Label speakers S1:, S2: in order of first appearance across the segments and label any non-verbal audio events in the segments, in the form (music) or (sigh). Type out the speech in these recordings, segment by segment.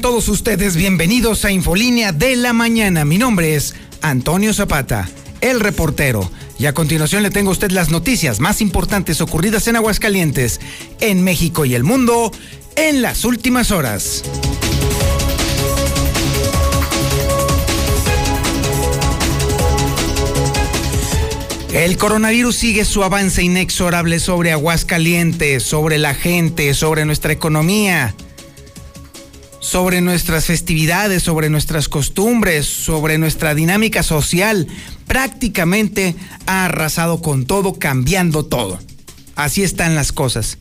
S1: todos ustedes bienvenidos a Infolínea de la Mañana. Mi nombre es Antonio Zapata, el reportero. Y a continuación le tengo a usted las noticias más importantes ocurridas en Aguascalientes, en México y el mundo en las últimas horas. El coronavirus sigue su avance inexorable sobre Aguascalientes, sobre la gente, sobre nuestra economía, sobre nuestras festividades, sobre nuestras costumbres, sobre nuestra dinámica social. Prácticamente ha arrasado con todo, cambiando todo. Así están las cosas.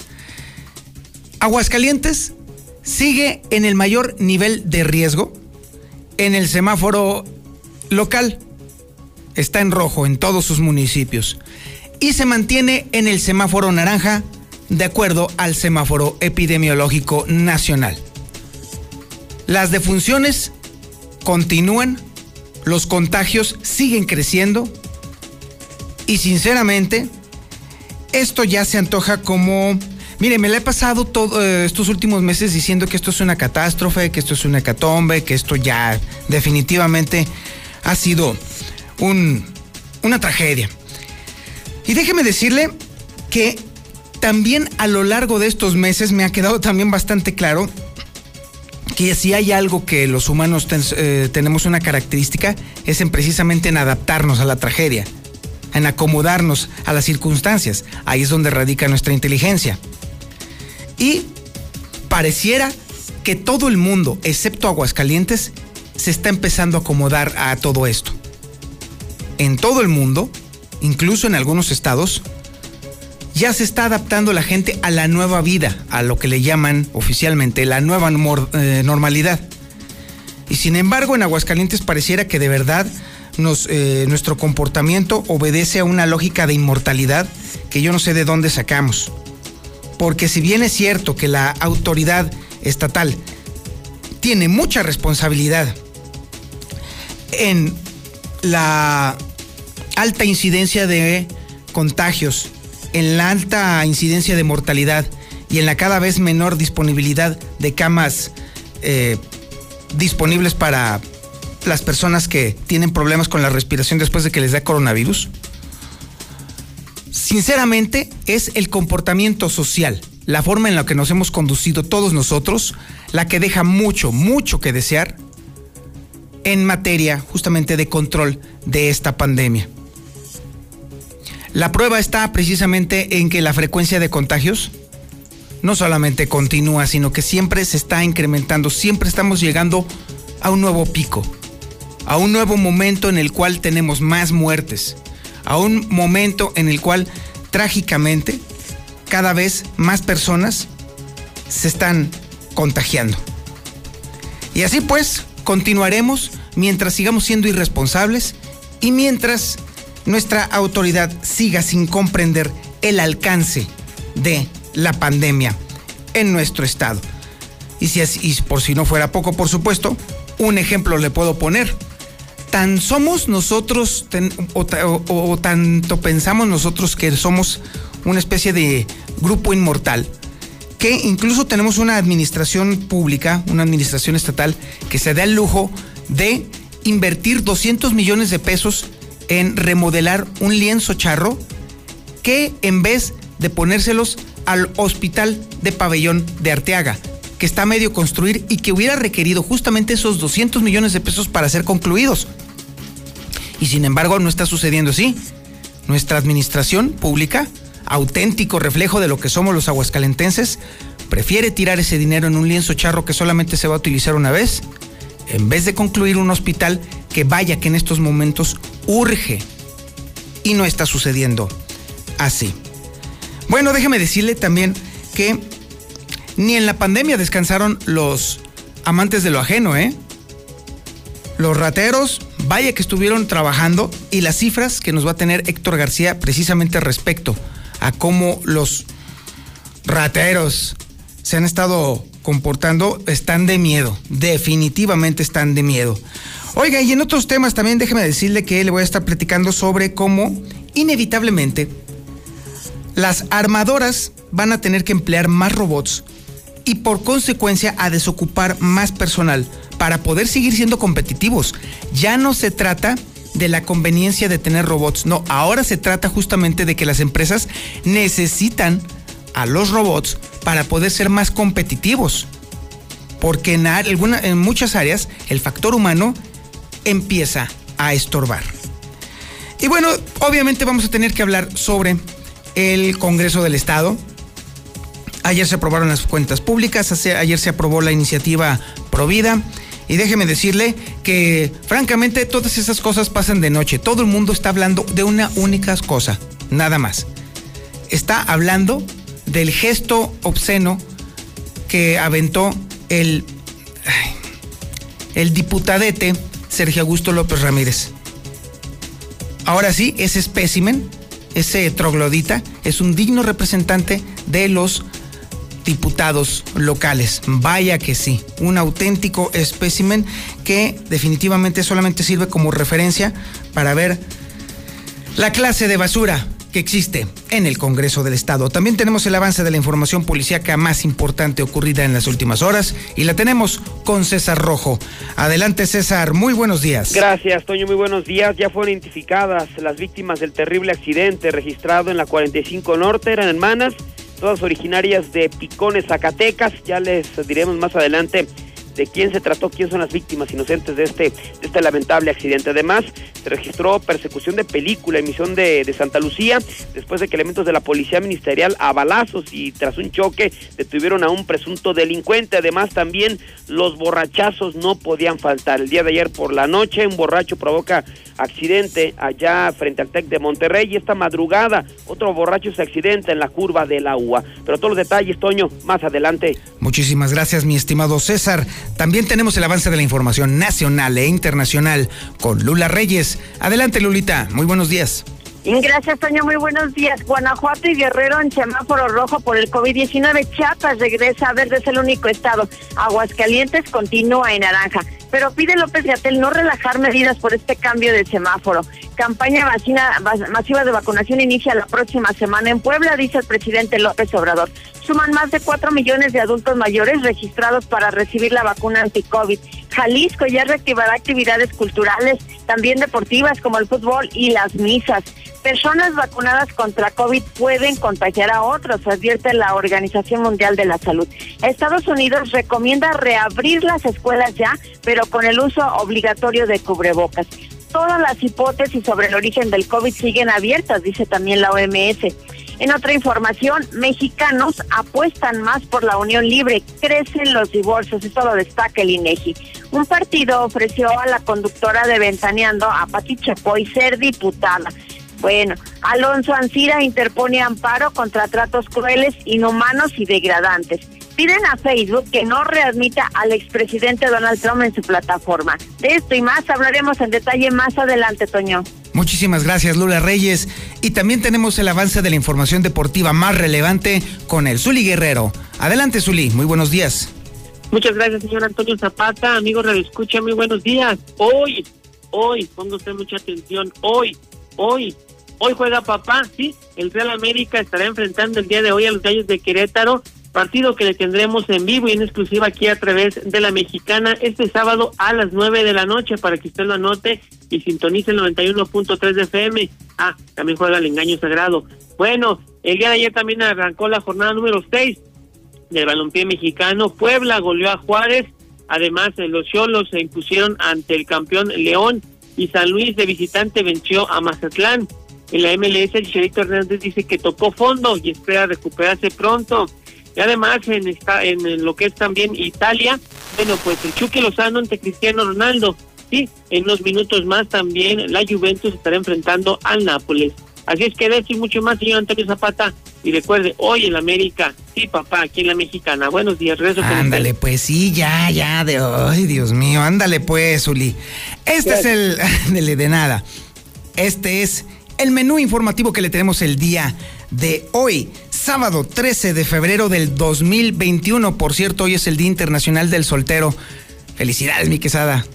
S1: Aguascalientes sigue en el mayor nivel de riesgo en el semáforo local está en rojo en todos sus municipios y se mantiene en el semáforo naranja de acuerdo al semáforo epidemiológico nacional. Las defunciones continúan, los contagios siguen creciendo y sinceramente esto ya se antoja como... Mire, me la he pasado todos eh, estos últimos meses diciendo que esto es una catástrofe, que esto es una hecatombe, que esto ya definitivamente ha sido una tragedia. Y déjeme decirle que también a lo largo de estos meses me ha quedado también bastante claro que si hay algo que los humanos eh, tenemos una característica es en precisamente en adaptarnos a la tragedia, en acomodarnos a las circunstancias. Ahí es donde radica nuestra inteligencia. Y pareciera que todo el mundo, excepto Aguascalientes, se está empezando a acomodar a todo esto en todo el mundo, incluso en algunos estados, ya se está adaptando la gente a la nueva vida, a lo que le llaman oficialmente la nueva eh, normalidad. Y sin embargo, en Aguascalientes pareciera que de verdad eh, nuestro comportamiento obedece a una lógica de inmortalidad que yo no sé de dónde sacamos. Porque si bien es cierto que la autoridad estatal tiene mucha responsabilidad en la alta incidencia de contagios, en la alta incidencia de mortalidad y en la cada vez menor disponibilidad de camas eh, disponibles para las personas que tienen problemas con la respiración después de que les da coronavirus? Sinceramente, es el comportamiento social, la forma en la que nos hemos conducido todos nosotros, la que deja mucho, mucho que desear en materia justamente de control de esta pandemia. La prueba está precisamente en que la frecuencia de contagios no solamente continúa, sino que siempre se está incrementando, siempre estamos llegando a un nuevo pico, a un nuevo momento en el cual tenemos más muertes, a un momento en el cual trágicamente cada vez más personas se están contagiando. Y así pues, continuaremos mientras sigamos siendo irresponsables y mientras nuestra autoridad siga sin comprender el alcance de la pandemia en nuestro estado. Y, si y por si no fuera poco, por supuesto, un ejemplo le puedo poner. Tan somos nosotros, o tanto pensamos nosotros que somos una especie de grupo inmortal, que incluso tenemos una administración pública, una administración estatal, que se da el lujo de invertir 200 millones de pesos en remodelar un lienzo charro que en vez de ponérselos al hospital de pabellón de Arteaga, que está a medio construir y que hubiera requerido justamente esos 200 millones de pesos para ser concluidos. Y sin embargo no está sucediendo así. Nuestra administración pública auténtico reflejo de lo que somos los aguascalentenses, prefiere tirar ese dinero en un lienzo charro que solamente se va a utilizar una vez, en vez de concluir un hospital que vaya que en estos momentos urge. Y no está sucediendo así. Bueno, déjeme decirle también que ni en la pandemia descansaron los amantes de lo ajeno, ¿eh? Los rateros, vaya que estuvieron trabajando y las cifras que nos va a tener Héctor García precisamente respecto a cómo los rateros se han estado comportando, están de miedo, definitivamente están de miedo. Oiga, y en otros temas también déjeme decirle que le voy a estar platicando sobre cómo inevitablemente las armadoras van a tener que emplear más robots y por consecuencia a desocupar más personal para poder seguir siendo competitivos. Ya no se trata de la conveniencia de tener robots, no, ahora se trata justamente de que las empresas necesitan a los robots para poder ser más competitivos. Porque en, en muchas áreas el factor humano empieza a estorbar. Y bueno, obviamente vamos a tener que hablar sobre el Congreso del Estado. Ayer se aprobaron las cuentas públicas, ayer se aprobó la iniciativa Provida. Y déjeme decirle que francamente todas esas cosas pasan de noche. Todo el mundo está hablando de una única cosa, nada más. Está hablando del gesto obsceno que aventó el, el diputadete Sergio Augusto López Ramírez. Ahora sí, ese espécimen, ese troglodita, es un digno representante de los diputados locales. Vaya que sí, un auténtico espécimen que definitivamente solamente sirve como referencia para ver la clase de basura que existe en el Congreso del Estado. También tenemos el avance de la información policíaca más importante ocurrida en las últimas horas y la tenemos con César Rojo. Adelante César, muy buenos días.
S2: Gracias Toño, muy buenos días. Ya fueron identificadas las víctimas del terrible accidente registrado en la 45 Norte, eran hermanas, todas originarias de Picones, Zacatecas. Ya les diremos más adelante de quién se trató, quién son las víctimas inocentes de este, de este lamentable accidente. Además, se registró persecución de película, emisión de, de Santa Lucía, después de que elementos de la policía ministerial a balazos y tras un choque detuvieron a un presunto delincuente. Además, también los borrachazos no podían faltar. El día de ayer por la noche, un borracho provoca accidente allá frente al TEC de Monterrey y esta madrugada otro borracho se accidenta en la curva del agua. Pero todos los detalles, Toño, más adelante.
S1: Muchísimas gracias, mi estimado César. También tenemos el avance de la información nacional e internacional con Lula Reyes. Adelante, Lulita. Muy buenos días.
S3: Gracias, Toño. Muy buenos días. Guanajuato y Guerrero en semáforo rojo por el COVID-19. Chiapas regresa a verde, es el único estado. Aguascalientes continúa en naranja. Pero pide López Gatel no relajar medidas por este cambio de semáforo. Campaña masiva de vacunación inicia la próxima semana en Puebla, dice el presidente López Obrador. Suman más de 4 millones de adultos mayores registrados para recibir la vacuna anti-COVID. Jalisco ya reactivará actividades culturales, también deportivas como el fútbol y las misas. Personas vacunadas contra COVID pueden contagiar a otros, advierte la Organización Mundial de la Salud. Estados Unidos recomienda reabrir las escuelas ya, pero con el uso obligatorio de cubrebocas todas las hipótesis sobre el origen del COVID siguen abiertas, dice también la OMS. En otra información, mexicanos apuestan más por la unión libre, crecen los divorcios, esto lo destaca el INEGI. Un partido ofreció a la conductora de Ventaneando, a Pati Chapoy, ser diputada. Bueno, Alonso Ancira interpone amparo contra tratos crueles, inhumanos y degradantes piden a Facebook que no readmita al expresidente Donald Trump en su plataforma. De esto y más hablaremos en detalle más adelante, Toño.
S1: Muchísimas gracias, Lula Reyes. Y también tenemos el avance de la información deportiva más relevante con el Zuli Guerrero. Adelante, Zuli. Muy buenos días.
S4: Muchas gracias, señor Antonio Zapata. Amigo Radio Escucha, muy buenos días. Hoy, hoy, ponga usted mucha atención. Hoy, hoy, hoy juega papá, ¿sí? El Real América estará enfrentando el día de hoy a los Gallos de Querétaro partido que le tendremos en vivo y en exclusiva aquí a través de la mexicana este sábado a las nueve de la noche para que usted lo anote y sintonice el 91.3 de FM. Ah, también juega el engaño sagrado. Bueno, el día de ayer también arrancó la jornada número 6 del balompié mexicano. Puebla goleó a Juárez. Además, eh, los Cholos se impusieron ante el campeón León y San Luis de visitante venció a Mazatlán. En la MLS, Chicharito Hernández dice que tocó fondo y espera recuperarse pronto. Y además en, esta, en lo que es también Italia, bueno, pues el Chucky Lozano ante Cristiano Ronaldo. Sí, en unos minutos más también la Juventus estará enfrentando al Nápoles. Así es que de esto y mucho más, señor Antonio Zapata. Y recuerde, hoy en América, sí, papá, aquí en la mexicana. Buenos días, rezo
S1: Ándale, pues sí, ya, ya, de ay, Dios mío, ándale pues, Uli. Este es el, (laughs) de, de nada. Este es el menú informativo que le tenemos el día de hoy, sábado 13 de febrero del 2021. Por cierto, hoy es el Día Internacional del Soltero. Felicidades, mi quesada.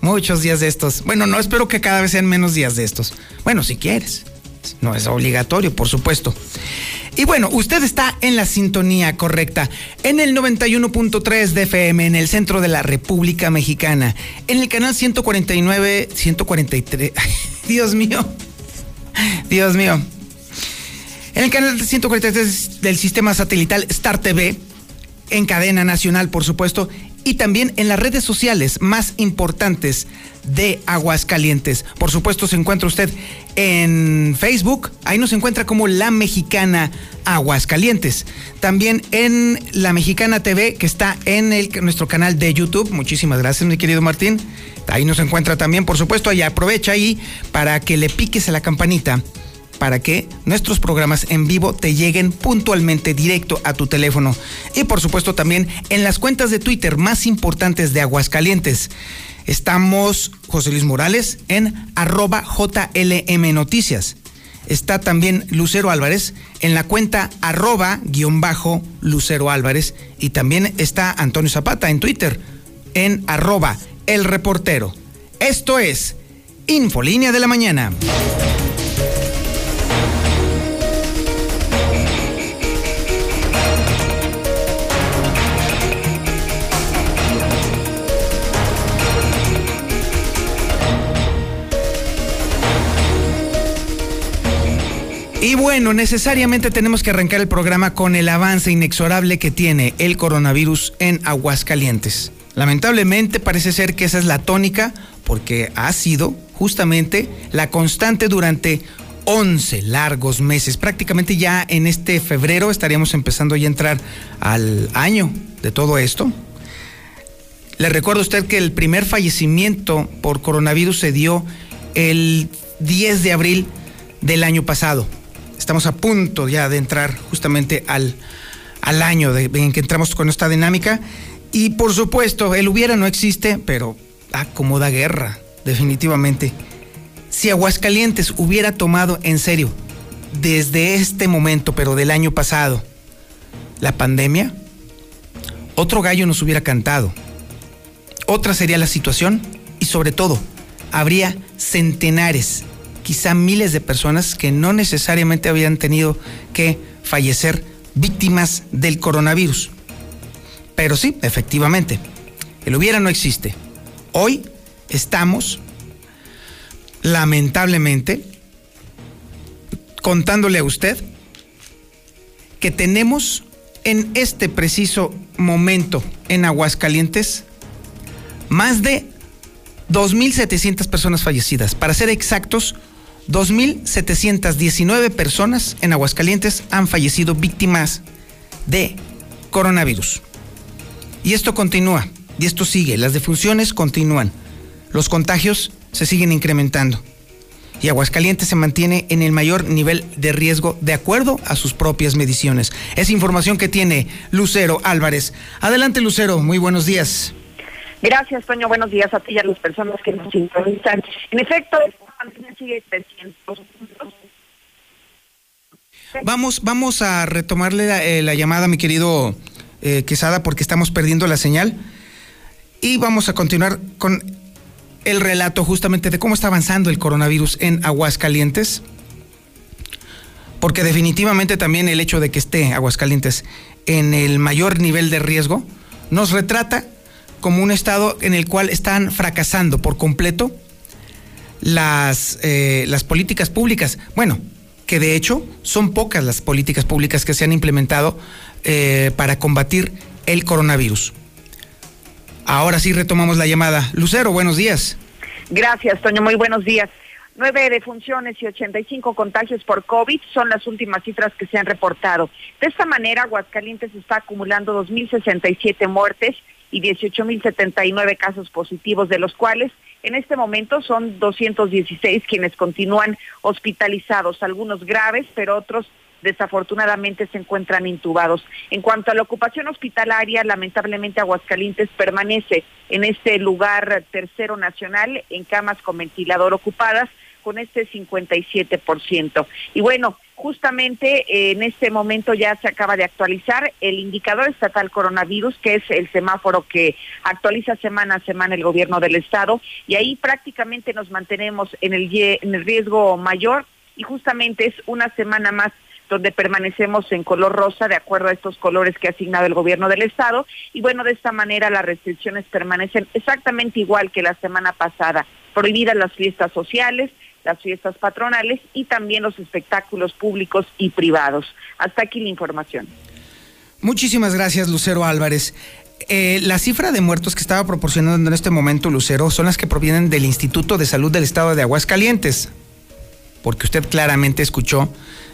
S1: Muchos días de estos. Bueno, no espero que cada vez sean menos días de estos. Bueno, si quieres. No es obligatorio, por supuesto. Y bueno, usted está en la sintonía correcta, en el 91.3 de FM, en el centro de la República Mexicana, en el canal 149, 143, (laughs) Dios mío, Dios mío. En el canal 143 del sistema satelital Star TV, en cadena nacional, por supuesto, y también en las redes sociales más importantes de Aguascalientes. Por supuesto, se encuentra usted en Facebook, ahí nos encuentra como La Mexicana Aguascalientes. También en La Mexicana TV, que está en nuestro canal de YouTube. Muchísimas gracias, mi querido Martín. Ahí nos encuentra también, por supuesto, ahí aprovecha ahí para que le piques a la campanita para que nuestros programas en vivo te lleguen puntualmente directo a tu teléfono. Y por supuesto también en las cuentas de Twitter más importantes de Aguascalientes. Estamos José Luis Morales en arroba JLM Noticias. Está también Lucero Álvarez en la cuenta arroba guion bajo Lucero Álvarez. Y también está Antonio Zapata en Twitter en arroba el reportero. Esto es Infolínea de la Mañana. Y bueno, necesariamente tenemos que arrancar el programa con el avance inexorable que tiene el coronavirus en Aguascalientes. Lamentablemente parece ser que esa es la tónica porque ha sido justamente la constante durante 11 largos meses. Prácticamente ya en este febrero estaríamos empezando ya a entrar al año de todo esto. Le recuerdo a usted que el primer fallecimiento por coronavirus se dio el 10 de abril del año pasado. Estamos a punto ya de entrar justamente al, al año en que entramos con esta dinámica. Y por supuesto, el hubiera no existe, pero acomoda guerra, definitivamente. Si Aguascalientes hubiera tomado en serio desde este momento, pero del año pasado, la pandemia, otro gallo nos hubiera cantado. Otra sería la situación y sobre todo, habría centenares quizá miles de personas que no necesariamente habían tenido que fallecer víctimas del coronavirus. Pero sí, efectivamente, el hubiera no existe. Hoy estamos, lamentablemente, contándole a usted que tenemos en este preciso momento en Aguascalientes más de 2.700 personas fallecidas. Para ser exactos, 2.719 personas en Aguascalientes han fallecido víctimas de coronavirus. Y esto continúa, y esto sigue, las defunciones continúan, los contagios se siguen incrementando. Y Aguascalientes se mantiene en el mayor nivel de riesgo de acuerdo a sus propias mediciones. Es información que tiene Lucero Álvarez. Adelante Lucero, muy buenos días.
S5: Gracias, Toño. Buenos días a ti y a las personas que nos sintonizan. En efecto,
S1: Vamos, vamos a retomarle la, eh, llamada, mi querido eh, Quesada, porque estamos perdiendo la señal. Y vamos a continuar con el relato justamente de cómo está avanzando el coronavirus en Aguascalientes. Porque definitivamente también el hecho de que esté Aguascalientes en el mayor nivel de riesgo nos retrata como un estado en el cual están fracasando por completo las, eh, las políticas públicas. Bueno, que de hecho son pocas las políticas públicas que se han implementado eh, para combatir el coronavirus. Ahora sí retomamos la llamada. Lucero, buenos días.
S5: Gracias, Toño. Muy buenos días. Nueve defunciones y 85 contagios por COVID son las últimas cifras que se han reportado. De esta manera, Aguascalientes está acumulando 2.067 muertes y 18.079 casos positivos, de los cuales en este momento son 216 quienes continúan hospitalizados, algunos graves, pero otros desafortunadamente se encuentran intubados. En cuanto a la ocupación hospitalaria, lamentablemente Aguascalientes permanece en este lugar tercero nacional en camas con ventilador ocupadas con este 57%. Y bueno, justamente eh, en este momento ya se acaba de actualizar el indicador estatal coronavirus, que es el semáforo que actualiza semana a semana el gobierno del estado, y ahí prácticamente nos mantenemos en el, en el riesgo mayor
S3: y justamente es una semana más donde permanecemos en color rosa de acuerdo a estos colores que ha asignado el gobierno del estado y bueno, de esta manera las restricciones permanecen exactamente igual que la semana pasada, prohibidas las fiestas sociales, las fiestas patronales y también los espectáculos públicos y privados. Hasta aquí la información.
S1: Muchísimas gracias, Lucero Álvarez. Eh, la cifra de muertos que estaba proporcionando en este momento Lucero son las que provienen del Instituto de Salud del Estado de Aguascalientes, porque usted claramente escuchó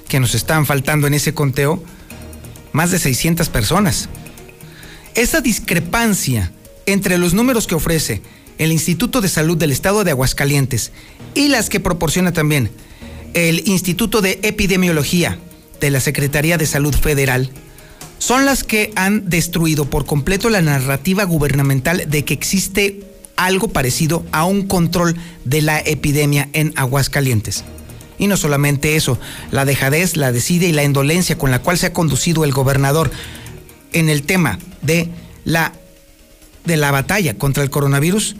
S1: que nos están faltando en ese conteo más de 600 personas. Esa discrepancia entre los números que ofrece el Instituto de Salud del Estado de Aguascalientes y las que proporciona también el Instituto de Epidemiología de la Secretaría de Salud Federal son las que han destruido por completo la narrativa gubernamental de que existe algo parecido a un control de la epidemia en Aguascalientes. Y no solamente eso, la dejadez, la decide y la indolencia con la cual se ha conducido el gobernador en el tema de la, de la batalla contra el coronavirus,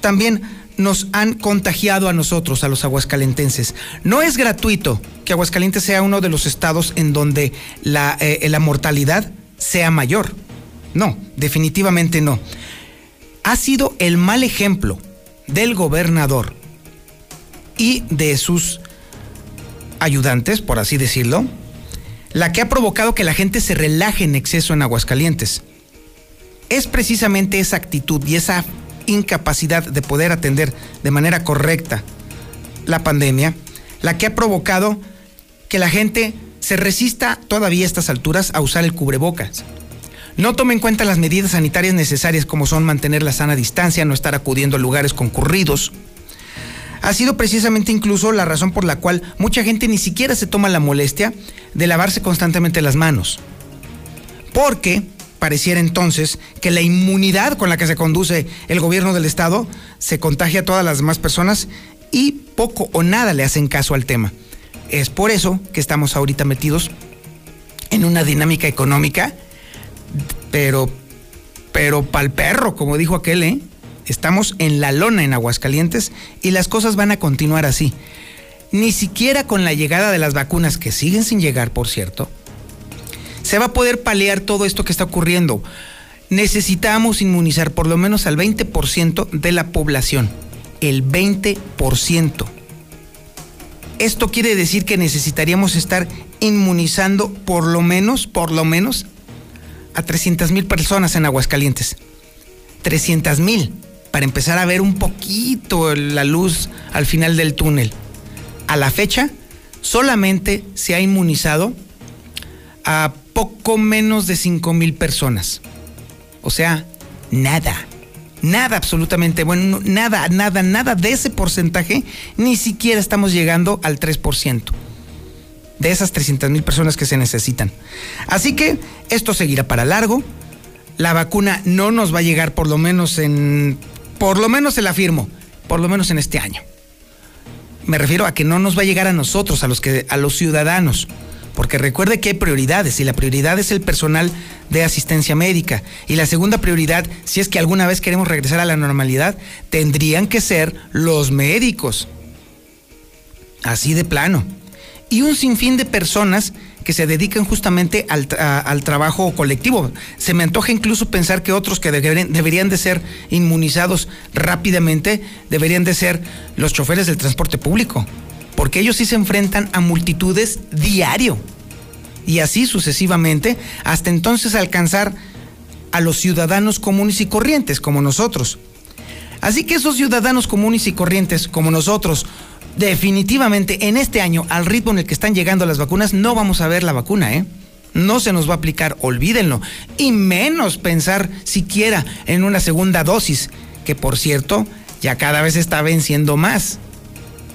S1: también nos han contagiado a nosotros, a los aguascalentenses. No es gratuito que Aguascalientes sea uno de los estados en donde la, eh, la mortalidad sea mayor. No, definitivamente no. Ha sido el mal ejemplo del gobernador y de sus ayudantes, por así decirlo, la que ha provocado que la gente se relaje en exceso en Aguascalientes. Es precisamente esa actitud y esa incapacidad de poder atender de manera correcta la pandemia la que ha provocado que la gente se resista todavía a estas alturas a usar el cubrebocas. No tome en cuenta las medidas sanitarias necesarias como son mantener la sana distancia, no estar acudiendo a lugares concurridos, ha sido precisamente incluso la razón por la cual mucha gente ni siquiera se toma la molestia de lavarse constantemente las manos. Porque pareciera entonces que la inmunidad con la que se conduce el gobierno del Estado se contagia a todas las demás personas y poco o nada le hacen caso al tema. Es por eso que estamos ahorita metidos en una dinámica económica, pero, pero pa'l perro, como dijo aquel, ¿eh? Estamos en la lona en Aguascalientes y las cosas van a continuar así. Ni siquiera con la llegada de las vacunas, que siguen sin llegar, por cierto, se va a poder paliar todo esto que está ocurriendo. Necesitamos inmunizar por lo menos al 20% de la población. El 20%. Esto quiere decir que necesitaríamos estar inmunizando por lo menos, por lo menos, a 300 mil personas en Aguascalientes. 300 mil para empezar a ver un poquito la luz al final del túnel. A la fecha, solamente se ha inmunizado a poco menos de 5 mil personas. O sea, nada. Nada absolutamente bueno, nada, nada, nada de ese porcentaje, ni siquiera estamos llegando al 3% de esas 300 mil personas que se necesitan. Así que esto seguirá para largo. La vacuna no nos va a llegar por lo menos en por lo menos se la afirmo, por lo menos en este año. Me refiero a que no nos va a llegar a nosotros, a los, que, a los ciudadanos, porque recuerde que hay prioridades y la prioridad es el personal de asistencia médica y la segunda prioridad, si es que alguna vez queremos regresar a la normalidad, tendrían que ser los médicos. Así de plano. Y un sinfín de personas que se dedican justamente al, trabajo colectivo. Se me antoja incluso pensar que otros que deberían, de ser inmunizados rápidamente deberían de ser los choferes del transporte público, porque ellos sí se enfrentan a multitudes diario. Y así sucesivamente, hasta entonces alcanzar a los ciudadanos comunes y corrientes como nosotros. Así que esos ciudadanos comunes y corrientes como nosotros, definitivamente en este año, al ritmo en el que están llegando las vacunas, no vamos a ver la vacuna, ¿eh? No se nos va a aplicar, olvídenlo. Y menos pensar siquiera en una segunda dosis, que por cierto, ya cada vez está venciendo más.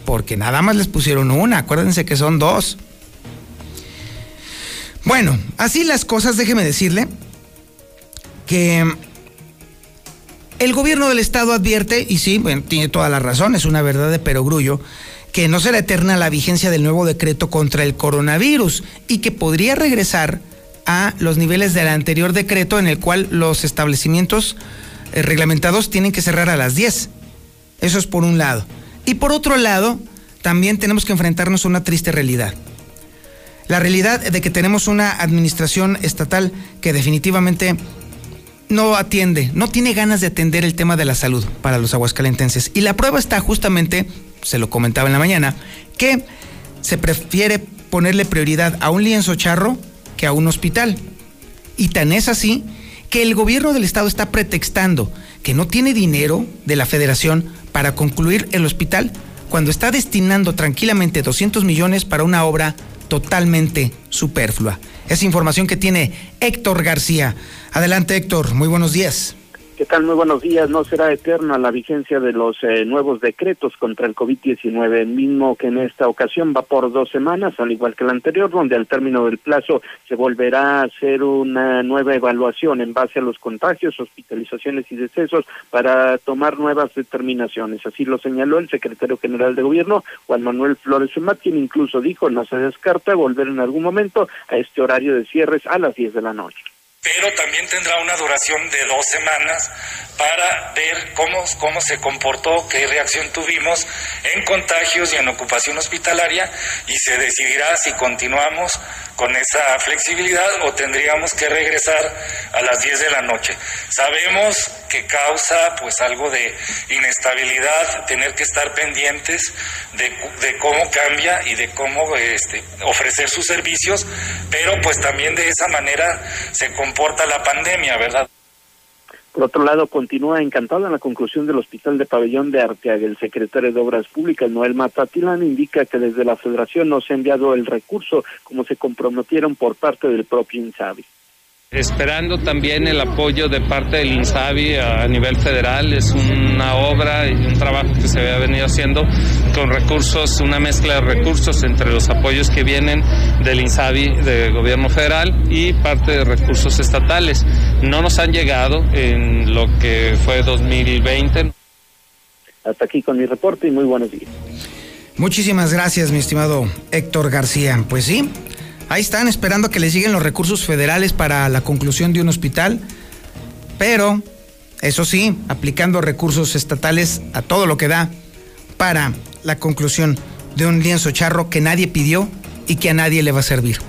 S1: Porque nada más les pusieron una, acuérdense que son dos. Bueno, así las cosas, déjeme decirle que el gobierno del estado advierte, y sí, tiene toda la razón, es una verdad de perogrullo, que no será eterna la vigencia del nuevo decreto contra el coronavirus y que podría regresar a los niveles del anterior decreto en el cual los establecimientos eh, reglamentados tienen que cerrar a las 10. Eso es por un lado. Y por otro lado, también tenemos que enfrentarnos a una triste realidad. La realidad de que tenemos una administración estatal que definitivamente no atiende, no tiene ganas de atender el tema de la salud para los aguascalentenses. Y la prueba está justamente, se lo comentaba en la mañana, que se prefiere ponerle prioridad a un lienzo charro que a un hospital. Y tan es así que el gobierno del estado está pretextando que no tiene dinero de la federación para concluir el hospital cuando está destinando tranquilamente 200 millones para una obra totalmente superflua. Es información que tiene Héctor García. Adelante Héctor, muy buenos días.
S6: ¿Qué tal? Muy buenos días. No será eterna la vigencia de los eh, nuevos decretos contra el COVID-19, mismo que en esta ocasión va por dos semanas, al igual que la anterior, donde al término del plazo se volverá a hacer una nueva evaluación en base a los contagios, hospitalizaciones y decesos para tomar nuevas determinaciones. Así lo señaló el secretario general de Gobierno, Juan Manuel Flores Sumat, quien incluso dijo no se descarta volver en algún momento a este horario de cierres a las 10 de la noche
S7: pero también tendrá una duración de dos semanas para ver cómo, cómo se comportó, qué reacción tuvimos en contagios y en ocupación hospitalaria y se decidirá si continuamos con esa flexibilidad o tendríamos que regresar a las 10 de la noche. Sabemos que causa pues algo de inestabilidad tener que estar pendientes de, cómo cambia y de cómo este, ofrecer sus servicios, pero pues también de esa manera se comporta la pandemia, ¿verdad?
S6: Por otro lado, continúa encantado en la conclusión del Hospital de Pabellón de Arteaga. El secretario de Obras Públicas, Noel Matatilán, indica que desde la Federación no se ha enviado el recurso como se comprometieron por parte del propio INSABI
S8: esperando también el apoyo de parte del INSABI a nivel federal. Es una obra y un trabajo que se había venido haciendo con recursos, una mezcla de recursos entre los apoyos que vienen del INSABI de gobierno federal y parte de recursos estatales. No nos han llegado en lo que fue 2020.
S6: Hasta aquí con mi reporte y muy buenos días.
S1: Muchísimas gracias, mi estimado Héctor García. Pues sí, Ahí están esperando que les lleguen los recursos federales para la conclusión de un hospital, pero, eso sí, aplicando recursos estatales a todo lo que da para la conclusión de un lienzo charro que nadie pidió y que a nadie le va a servir.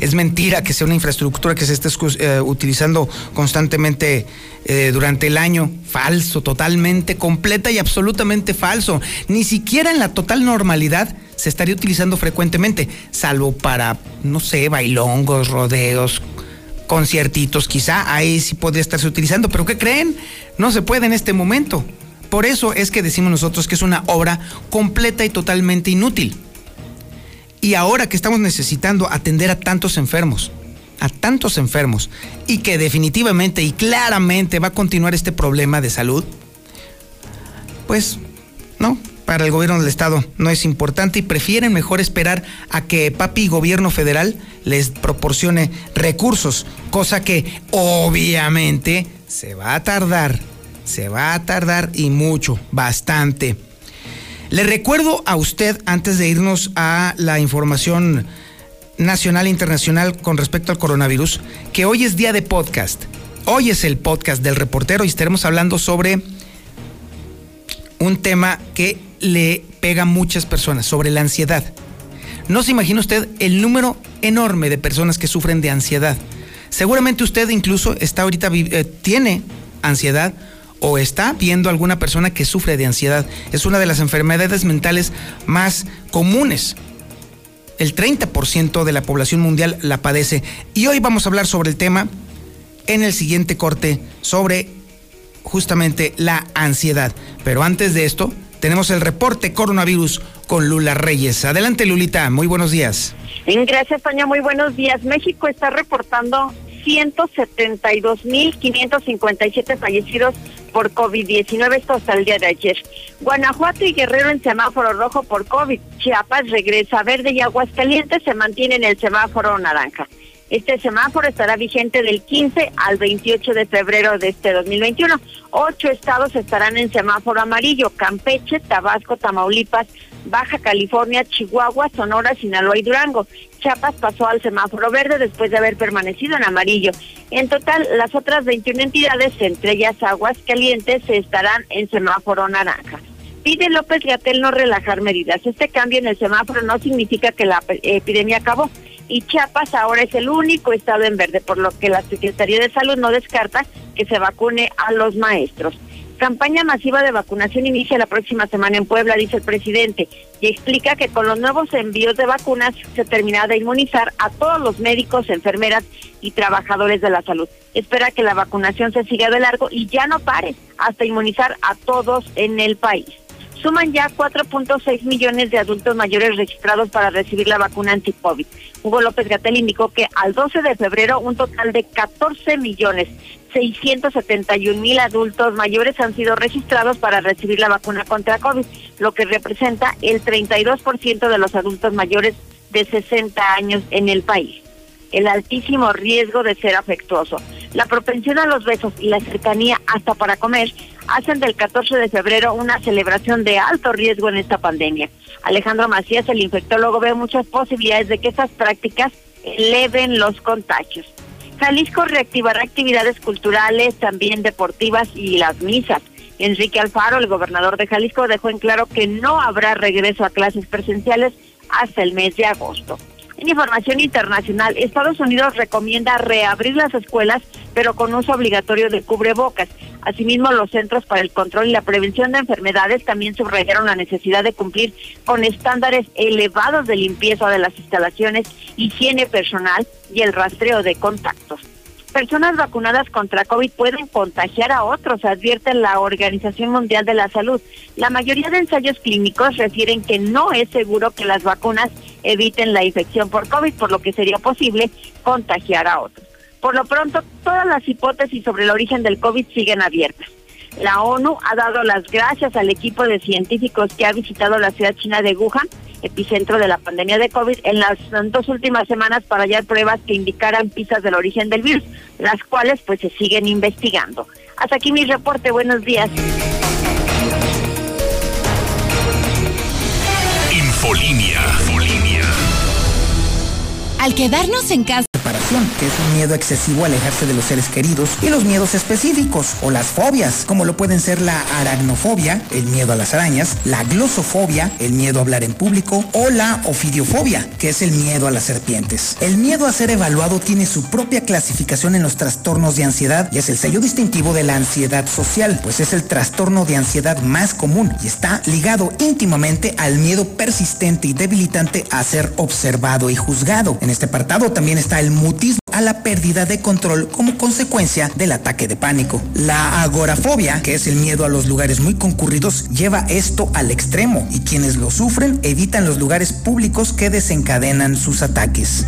S1: Es mentira que sea una infraestructura que se esté eh, utilizando constantemente eh, durante el año. Falso, totalmente, completa y absolutamente falso. Ni siquiera en la total normalidad se estaría utilizando frecuentemente, salvo para, no sé, bailongos, rodeos, conciertitos, quizá ahí sí podría estarse utilizando, pero ¿qué creen? No se puede en este momento. Por eso es que decimos nosotros que es una obra completa y totalmente inútil. Y ahora que estamos necesitando atender a tantos enfermos, a tantos enfermos, y que definitivamente y claramente va a continuar este problema de salud, pues no, para el gobierno del estado no es importante y prefieren mejor esperar a que papi gobierno federal les proporcione recursos, cosa que obviamente se va a tardar, se va a tardar y mucho, bastante. Le recuerdo a usted, antes de irnos a la información nacional e internacional con respecto al coronavirus, que hoy es día de podcast. Hoy es el podcast del reportero y estaremos hablando sobre un tema que le pega a muchas personas, sobre la ansiedad. No se imagina usted el número enorme de personas que sufren de ansiedad. Seguramente usted incluso está ahorita, eh, tiene ansiedad o está viendo alguna persona que sufre de ansiedad. Es una de las enfermedades mentales más comunes. El 30% de la población mundial la padece. Y hoy vamos a hablar sobre el tema en el siguiente corte sobre justamente la ansiedad. Pero antes de esto, tenemos el reporte coronavirus con Lula Reyes. Adelante, Lulita, muy buenos días.
S3: Gracias, Toña, muy buenos días. México está reportando 172.557 fallecidos por COVID-19, esto hasta el día de ayer. Guanajuato y Guerrero en semáforo rojo por COVID. Chiapas regresa verde y Aguascalientes se mantiene en el semáforo naranja. Este semáforo estará vigente del 15 al 28 de febrero de este 2021. Ocho estados estarán en semáforo amarillo, Campeche, Tabasco, Tamaulipas, Baja California, Chihuahua, Sonora, Sinaloa y Durango. Chiapas pasó al semáforo verde después de haber permanecido en amarillo. En total, las otras 21 entidades, entre ellas Aguas Calientes, estarán en semáforo naranja. Pide López Gatel no relajar medidas. Este cambio en el semáforo no significa que la epidemia acabó. Y Chiapas ahora es el único estado en verde, por lo que la Secretaría de Salud no descarta que se vacune a los maestros. Campaña masiva de vacunación inicia la próxima semana en Puebla, dice el presidente, y explica que con los nuevos envíos de vacunas se terminará de inmunizar a todos los médicos, enfermeras y trabajadores de la salud. Espera que la vacunación se siga de largo y ya no pare hasta inmunizar a todos en el país. Suman ya 4.6 millones de adultos mayores registrados para recibir la vacuna anti-COVID. Hugo López Gatel indicó que al 12 de febrero un total de 14 millones 671 mil adultos mayores han sido registrados para recibir la vacuna contra COVID, lo que representa el 32% de los adultos mayores de 60 años en el país. El altísimo riesgo de ser afectuoso, la propensión a los besos y la cercanía hasta para comer hacen del 14 de febrero una celebración de alto riesgo en esta pandemia. Alejandro Macías, el infectólogo, ve muchas posibilidades de que estas prácticas eleven los contagios. Jalisco reactivará actividades culturales, también deportivas y las misas. Enrique Alfaro, el gobernador de Jalisco, dejó en claro que no habrá regreso a clases presenciales hasta el mes de agosto. En información internacional, Estados Unidos recomienda reabrir las escuelas, pero con uso obligatorio de cubrebocas. Asimismo, los Centros para el Control y la Prevención de Enfermedades también subrayaron la necesidad de cumplir con estándares elevados de limpieza de las instalaciones, higiene personal y el rastreo de contactos. Personas vacunadas contra COVID pueden contagiar a otros, advierte la Organización Mundial de la Salud. La mayoría de ensayos clínicos refieren que no es seguro que las vacunas eviten la infección por COVID, por lo que sería posible contagiar a otros. Por lo pronto, todas las hipótesis sobre el origen del COVID siguen abiertas. La ONU ha dado las gracias al equipo de científicos que ha visitado la ciudad china de Wuhan, epicentro de la pandemia de COVID, en las dos últimas semanas para hallar pruebas que indicaran pistas del origen del virus, las cuales pues se siguen investigando. Hasta aquí mi reporte, buenos días.
S9: Infolinia.
S10: Al quedarnos en casa
S11: que es un miedo excesivo a alejarse de los seres queridos, y los miedos específicos o las fobias, como lo pueden ser la aracnofobia, el miedo a las arañas, la glosofobia, el miedo a hablar en público, o la ofidiofobia, que es el miedo a las serpientes. El miedo a ser evaluado tiene su propia clasificación en los trastornos de ansiedad y es el sello distintivo de la ansiedad social, pues es el trastorno de ansiedad más común y está ligado íntimamente al miedo persistente y debilitante a ser observado y juzgado. En este apartado también está el mutismo a la pérdida de control como consecuencia del ataque de pánico. La agorafobia, que es el miedo a los lugares muy concurridos, lleva esto al extremo y quienes lo sufren evitan los lugares públicos que desencadenan sus ataques.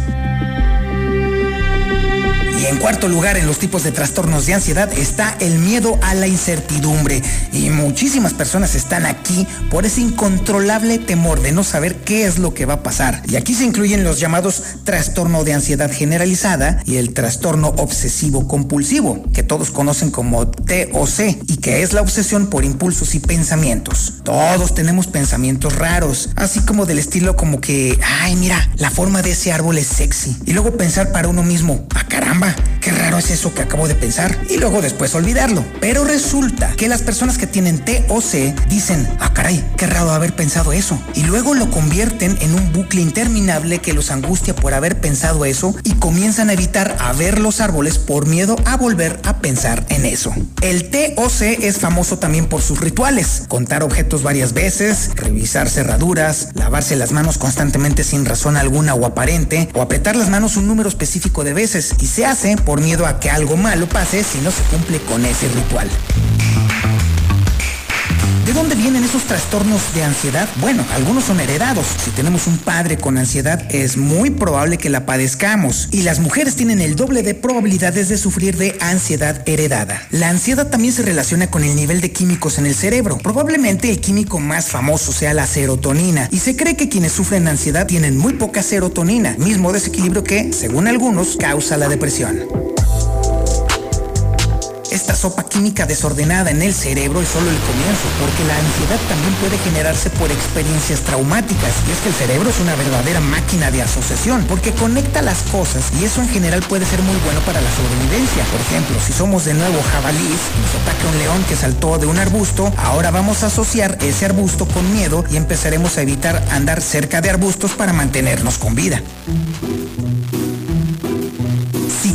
S11: Y en cuarto lugar, en los tipos de trastornos de ansiedad está el miedo a la incertidumbre. Y muchísimas personas están aquí por ese incontrolable temor de no saber qué es lo que va a pasar. Y aquí se incluyen los llamados trastorno de ansiedad generalizada y el trastorno obsesivo compulsivo, que todos conocen como TOC, y que es la obsesión por impulsos y pensamientos. Todos tenemos pensamientos raros, así como del estilo como que, ay, mira, la forma de ese árbol es sexy. Y luego pensar para uno mismo, ah, caramba, qué raro es eso que acabo de pensar y luego después olvidarlo. Pero resulta que las personas que tienen T o C dicen, ah caray, qué raro haber pensado eso. Y luego lo convierten en un bucle interminable que los angustia por haber pensado eso y comienzan a evitar a ver los árboles por miedo a volver a pensar en eso. El T o C es famoso también por sus rituales, contar objetos varias veces, revisar cerraduras, lavarse las manos constantemente sin razón alguna o aparente, o apretar las manos un número específico de veces y se hace por miedo a que algo malo pase si no se cumple con ese ritual. ¿De dónde vienen esos trastornos de ansiedad? Bueno, algunos son heredados. Si tenemos un padre con ansiedad, es muy probable que la padezcamos. Y las mujeres tienen el doble de probabilidades de sufrir de ansiedad heredada. La ansiedad también se relaciona con el nivel de químicos en el cerebro. Probablemente el químico más famoso sea la serotonina. Y se cree que quienes sufren ansiedad tienen muy poca serotonina, mismo desequilibrio que, según algunos, causa la depresión. Esta sopa química desordenada en el cerebro es solo el comienzo, porque la ansiedad también puede generarse por experiencias traumáticas. Y es que el cerebro es una verdadera máquina de asociación, porque conecta las cosas y eso en general puede ser muy bueno para la sobrevivencia. Por ejemplo, si somos de nuevo jabalís nos ataca un león que saltó de un arbusto, ahora vamos a asociar ese arbusto con miedo y empezaremos a evitar andar cerca de arbustos para mantenernos con vida.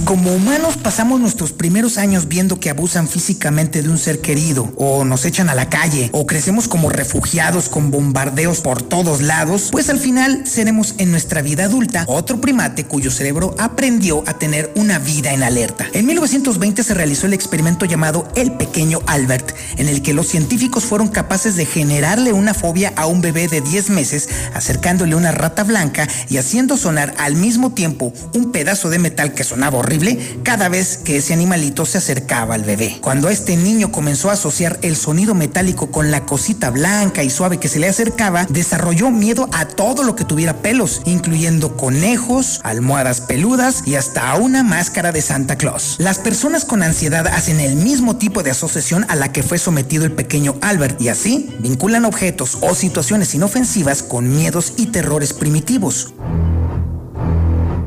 S11: Como humanos pasamos nuestros primeros años viendo que abusan físicamente de un ser querido, o nos echan a la calle, o crecemos como refugiados con bombardeos por todos lados, pues al final seremos en nuestra vida adulta otro primate cuyo cerebro aprendió a tener una vida en alerta. En 1920 se realizó el experimento llamado El Pequeño Albert, en el que los científicos fueron capaces de generarle una fobia a un bebé de 10 meses, acercándole una rata blanca y haciendo sonar al mismo tiempo un pedazo de metal que sonaba horrible cada vez que ese animalito se acercaba al bebé. Cuando este niño comenzó a asociar el sonido metálico con la cosita blanca y suave que se le acercaba, desarrolló miedo a todo lo que tuviera pelos, incluyendo conejos, almohadas peludas y hasta una máscara de Santa Claus. Las personas con ansiedad hacen el mismo tipo de asociación a la que fue sometido el pequeño Albert y así vinculan objetos o situaciones inofensivas con miedos y terrores primitivos.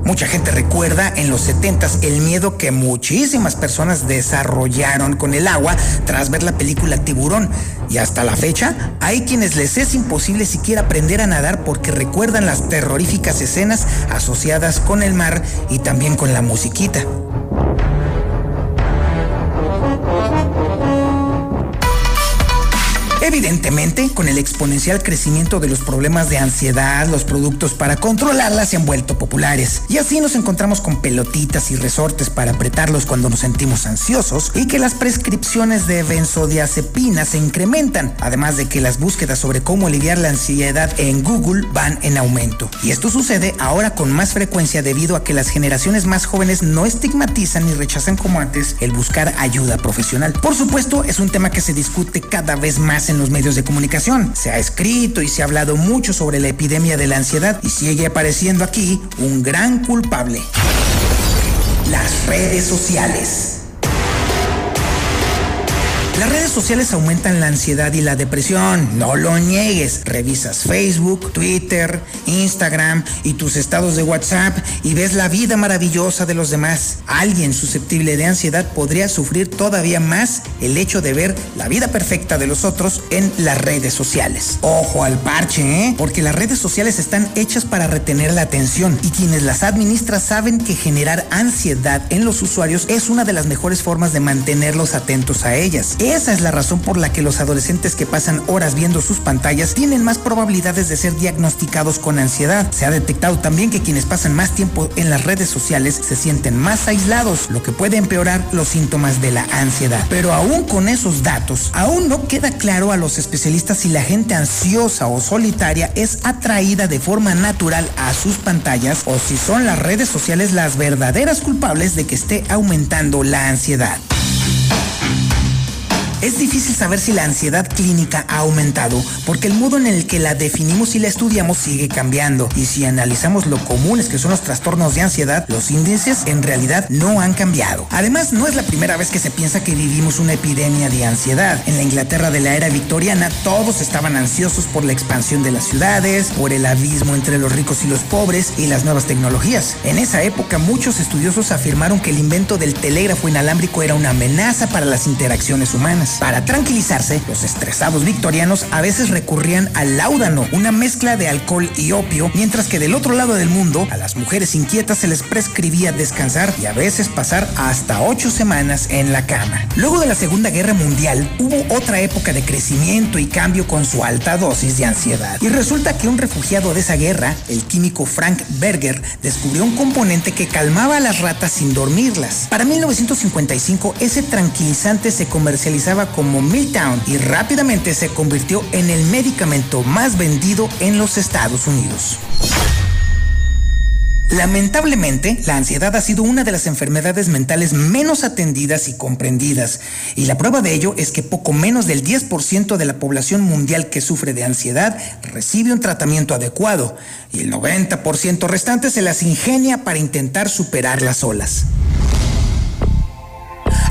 S11: Mucha gente recuerda en los 70s el miedo que muchísimas personas desarrollaron con el agua tras ver la película Tiburón. Y hasta la fecha, hay quienes les es imposible siquiera aprender a nadar porque recuerdan las terroríficas escenas asociadas con el mar y también con la musiquita. Evidentemente, con el exponencial crecimiento de los problemas de ansiedad, los productos para controlarla se han vuelto populares. Y así nos encontramos con pelotitas y resortes para apretarlos cuando nos sentimos ansiosos y que las prescripciones de benzodiazepina se incrementan, además de que las búsquedas sobre cómo aliviar la ansiedad en Google van en aumento. Y esto sucede ahora con más frecuencia debido a que las generaciones más jóvenes no estigmatizan ni rechazan como antes el buscar ayuda profesional. Por supuesto, es un tema que se discute cada vez más en los medios de comunicación. Se ha escrito y se ha hablado mucho sobre la epidemia de la ansiedad y sigue apareciendo aquí un gran culpable. Las redes sociales. Las redes sociales aumentan la ansiedad y la depresión, no lo niegues. Revisas Facebook, Twitter, Instagram y tus estados de WhatsApp y ves la vida maravillosa de los demás. Alguien susceptible de ansiedad podría sufrir todavía más el hecho de ver la vida perfecta de los otros en las redes sociales. Ojo al parche, ¿eh? Porque las redes sociales están hechas para retener la atención y quienes las administran saben que generar ansiedad en los usuarios es una de las mejores formas de mantenerlos atentos a ellas. Esa es la razón por la que los adolescentes que pasan horas viendo sus pantallas tienen más probabilidades de ser diagnosticados con ansiedad. Se ha detectado también que quienes pasan más tiempo en las redes sociales se sienten más aislados, lo que puede empeorar los síntomas de la ansiedad. Pero aún con esos datos, aún no queda claro a los especialistas si la gente ansiosa o solitaria es atraída de forma natural a sus pantallas o si son las redes sociales las verdaderas culpables de que esté aumentando la ansiedad. Es difícil saber si la ansiedad clínica ha aumentado porque el modo en el que la definimos y la estudiamos sigue cambiando y si analizamos lo comunes que son los trastornos de ansiedad, los índices en realidad no han cambiado. Además, no es la primera vez que se piensa que vivimos una epidemia de ansiedad. En la Inglaterra de la era victoriana todos estaban ansiosos por la expansión de las ciudades, por el abismo entre los ricos y los pobres y las nuevas tecnologías. En esa época muchos estudiosos afirmaron que el invento del telégrafo inalámbrico era una amenaza para las interacciones humanas. Para tranquilizarse, los estresados victorianos a veces recurrían al láudano, una mezcla de alcohol y opio, mientras que del otro lado del mundo, a las mujeres inquietas se les prescribía descansar y a veces pasar hasta ocho semanas en la cama. Luego de la Segunda Guerra Mundial, hubo otra época de crecimiento y cambio con su alta dosis de ansiedad. Y resulta que un refugiado de esa guerra, el químico Frank Berger, descubrió un componente que calmaba a las ratas sin dormirlas. Para 1955, ese tranquilizante se comercializaba como Miltown y rápidamente se convirtió en el medicamento más vendido en los Estados Unidos. Lamentablemente, la ansiedad ha sido una de las enfermedades mentales menos atendidas y comprendidas, y la prueba de ello es que poco menos del 10% de la población mundial que sufre de ansiedad recibe un tratamiento adecuado, y el 90% restante se las ingenia para intentar superarlas solas.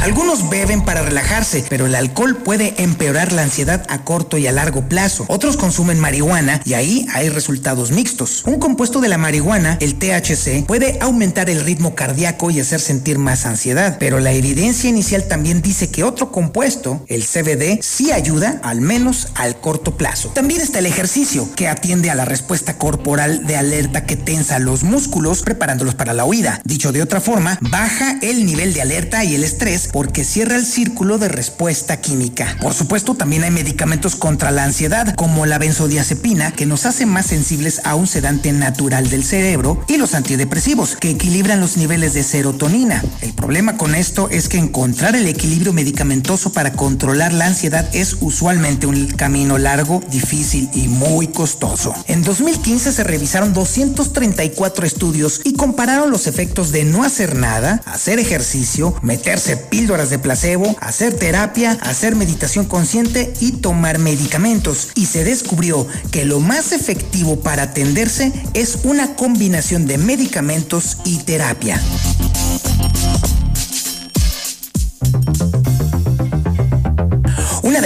S11: Algunos beben para relajarse, pero el alcohol puede empeorar la ansiedad a corto y a largo plazo. Otros consumen marihuana y ahí hay resultados mixtos. Un compuesto de la marihuana, el THC, puede aumentar el ritmo cardíaco y hacer sentir más ansiedad, pero la evidencia inicial también dice que otro compuesto, el CBD, sí ayuda, al menos al corto plazo. También está el ejercicio, que atiende a la respuesta corporal de alerta que tensa los músculos preparándolos para la huida. Dicho de otra forma, baja el nivel de alerta y el estrés porque cierra el círculo de respuesta química. Por supuesto, también hay medicamentos contra la ansiedad, como la benzodiazepina, que nos hace más sensibles a un sedante natural del cerebro, y los antidepresivos, que equilibran los niveles de serotonina. El problema con esto es que encontrar el equilibrio medicamentoso para controlar la ansiedad es usualmente un camino largo, difícil y muy costoso. En 2015 se revisaron 234 estudios y compararon los efectos de no hacer nada, hacer ejercicio, meterse píldoras de placebo, hacer terapia, hacer meditación consciente y tomar medicamentos. Y se descubrió que lo más efectivo para atenderse es una combinación de medicamentos y terapia.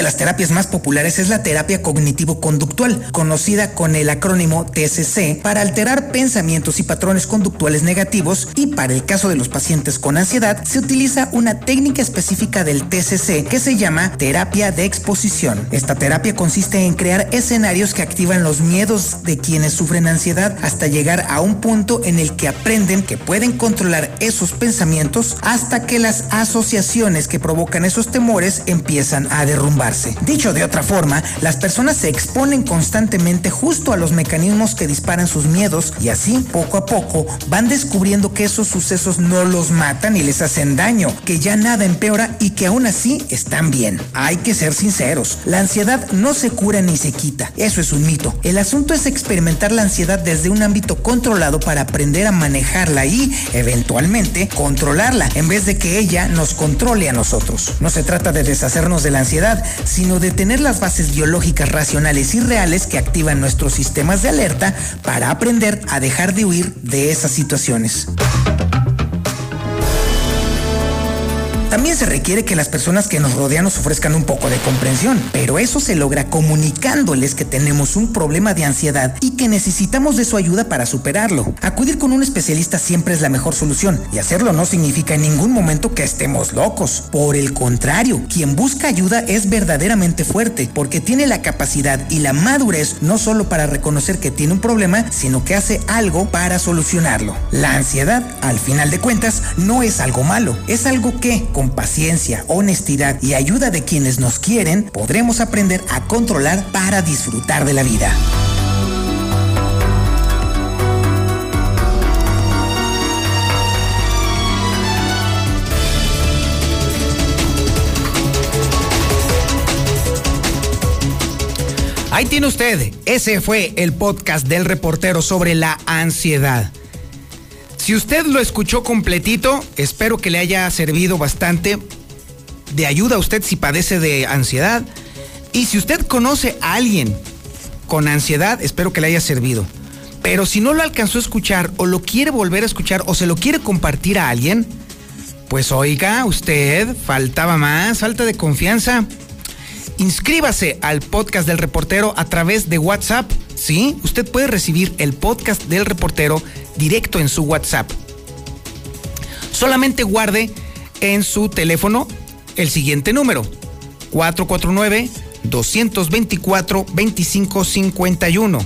S11: De las terapias más populares es la terapia cognitivo-conductual, conocida con el acrónimo TCC, para alterar pensamientos y patrones conductuales negativos y para el caso de los pacientes con ansiedad se utiliza una técnica específica del TCC que se llama terapia de exposición. Esta terapia consiste en crear escenarios que activan los miedos de quienes sufren ansiedad hasta llegar a un punto en el que aprenden que pueden controlar esos pensamientos hasta que las asociaciones que provocan esos temores empiezan a derrumbar Dicho de otra forma, las personas se exponen constantemente justo a los mecanismos que disparan sus miedos y así, poco a poco, van descubriendo que esos sucesos no los matan y les hacen daño, que ya nada empeora y que aún así están bien. Hay que ser sinceros, la ansiedad no se cura ni se quita, eso es un mito. El asunto es experimentar la ansiedad desde un ámbito controlado para aprender a manejarla y, eventualmente, controlarla en vez de que ella nos controle a nosotros. No se trata de deshacernos de la ansiedad, sino de tener las bases biológicas racionales y reales que activan nuestros sistemas de alerta para aprender a dejar de huir de esas situaciones. También se requiere que las personas que nos rodean nos ofrezcan un poco de comprensión, pero eso se logra comunicándoles que tenemos un problema de ansiedad y que necesitamos de su ayuda para superarlo. Acudir con un especialista siempre es la mejor solución y hacerlo no significa en ningún momento que estemos locos. Por el contrario, quien busca ayuda es verdaderamente fuerte porque tiene la capacidad y la madurez no solo para reconocer que tiene un problema, sino que hace algo para solucionarlo. La ansiedad, al final de cuentas, no es algo malo, es algo que, con paciencia, honestidad y ayuda de quienes nos quieren, podremos aprender a controlar para disfrutar de la vida. Ahí tiene usted, ese fue el podcast del reportero sobre la ansiedad. Si usted lo escuchó completito, espero que le haya servido bastante de ayuda a usted si padece de ansiedad. Y si usted conoce a alguien con ansiedad, espero que le haya servido. Pero si no lo alcanzó a escuchar o lo quiere volver a escuchar o se lo quiere compartir a alguien, pues oiga, usted, faltaba más, falta de confianza. Inscríbase al podcast del reportero a través de WhatsApp. Sí, usted puede recibir el podcast del reportero directo en su WhatsApp. Solamente guarde en su teléfono el siguiente número: 449-224-2551.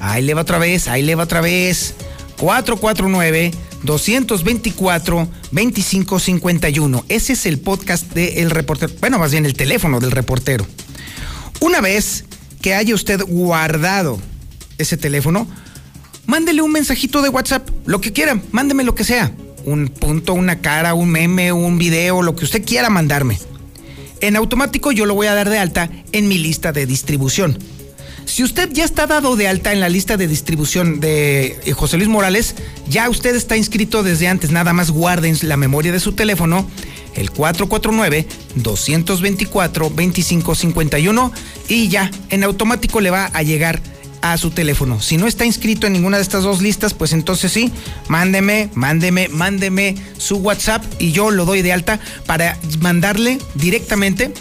S11: Ahí le va otra vez, ahí le va otra vez. 449-224-2551. Ese es el podcast del reportero. Bueno, más bien el teléfono del reportero. Una vez que haya usted guardado ese teléfono, mándele un mensajito de WhatsApp, lo que quiera, mándeme lo que sea. Un punto, una cara, un meme, un video, lo que usted quiera mandarme. En automático yo lo voy a dar de alta en mi lista de distribución. Si usted ya está dado de alta en la lista de distribución de eh, José Luis Morales, ya usted está inscrito desde antes, nada más guarden la memoria de su teléfono, el 449-224-2551 y ya, en automático le va a llegar
S1: a su teléfono. Si no está inscrito en ninguna de estas dos listas, pues entonces sí, mándeme, mándeme, mándeme su WhatsApp y yo lo doy de alta para mandarle directamente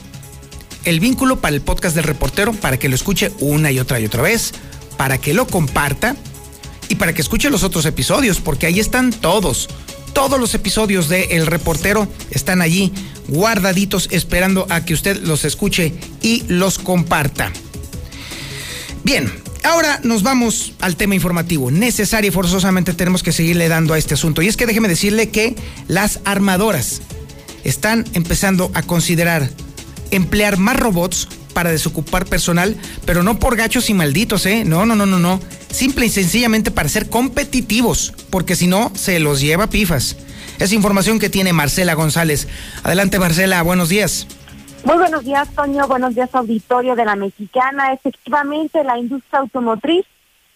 S1: el vínculo para el podcast del reportero, para que lo escuche una y otra y otra vez, para que lo comparta y para que escuche los otros episodios, porque ahí están todos. Todos los episodios de El Reportero están allí guardaditos esperando a que usted los escuche y los comparta. Bien, ahora nos vamos al tema informativo. Necesario y forzosamente tenemos que seguirle dando a este asunto. Y es que déjeme decirle que las armadoras están empezando a considerar emplear más robots para desocupar personal, pero no por gachos y malditos, ¿eh? No, no, no, no, no. Simple y sencillamente para ser competitivos, porque si no, se los lleva pifas. Es información que tiene Marcela González. Adelante, Marcela, buenos días.
S12: Muy buenos días, Toño. Buenos días, auditorio de la Mexicana. Efectivamente, la industria automotriz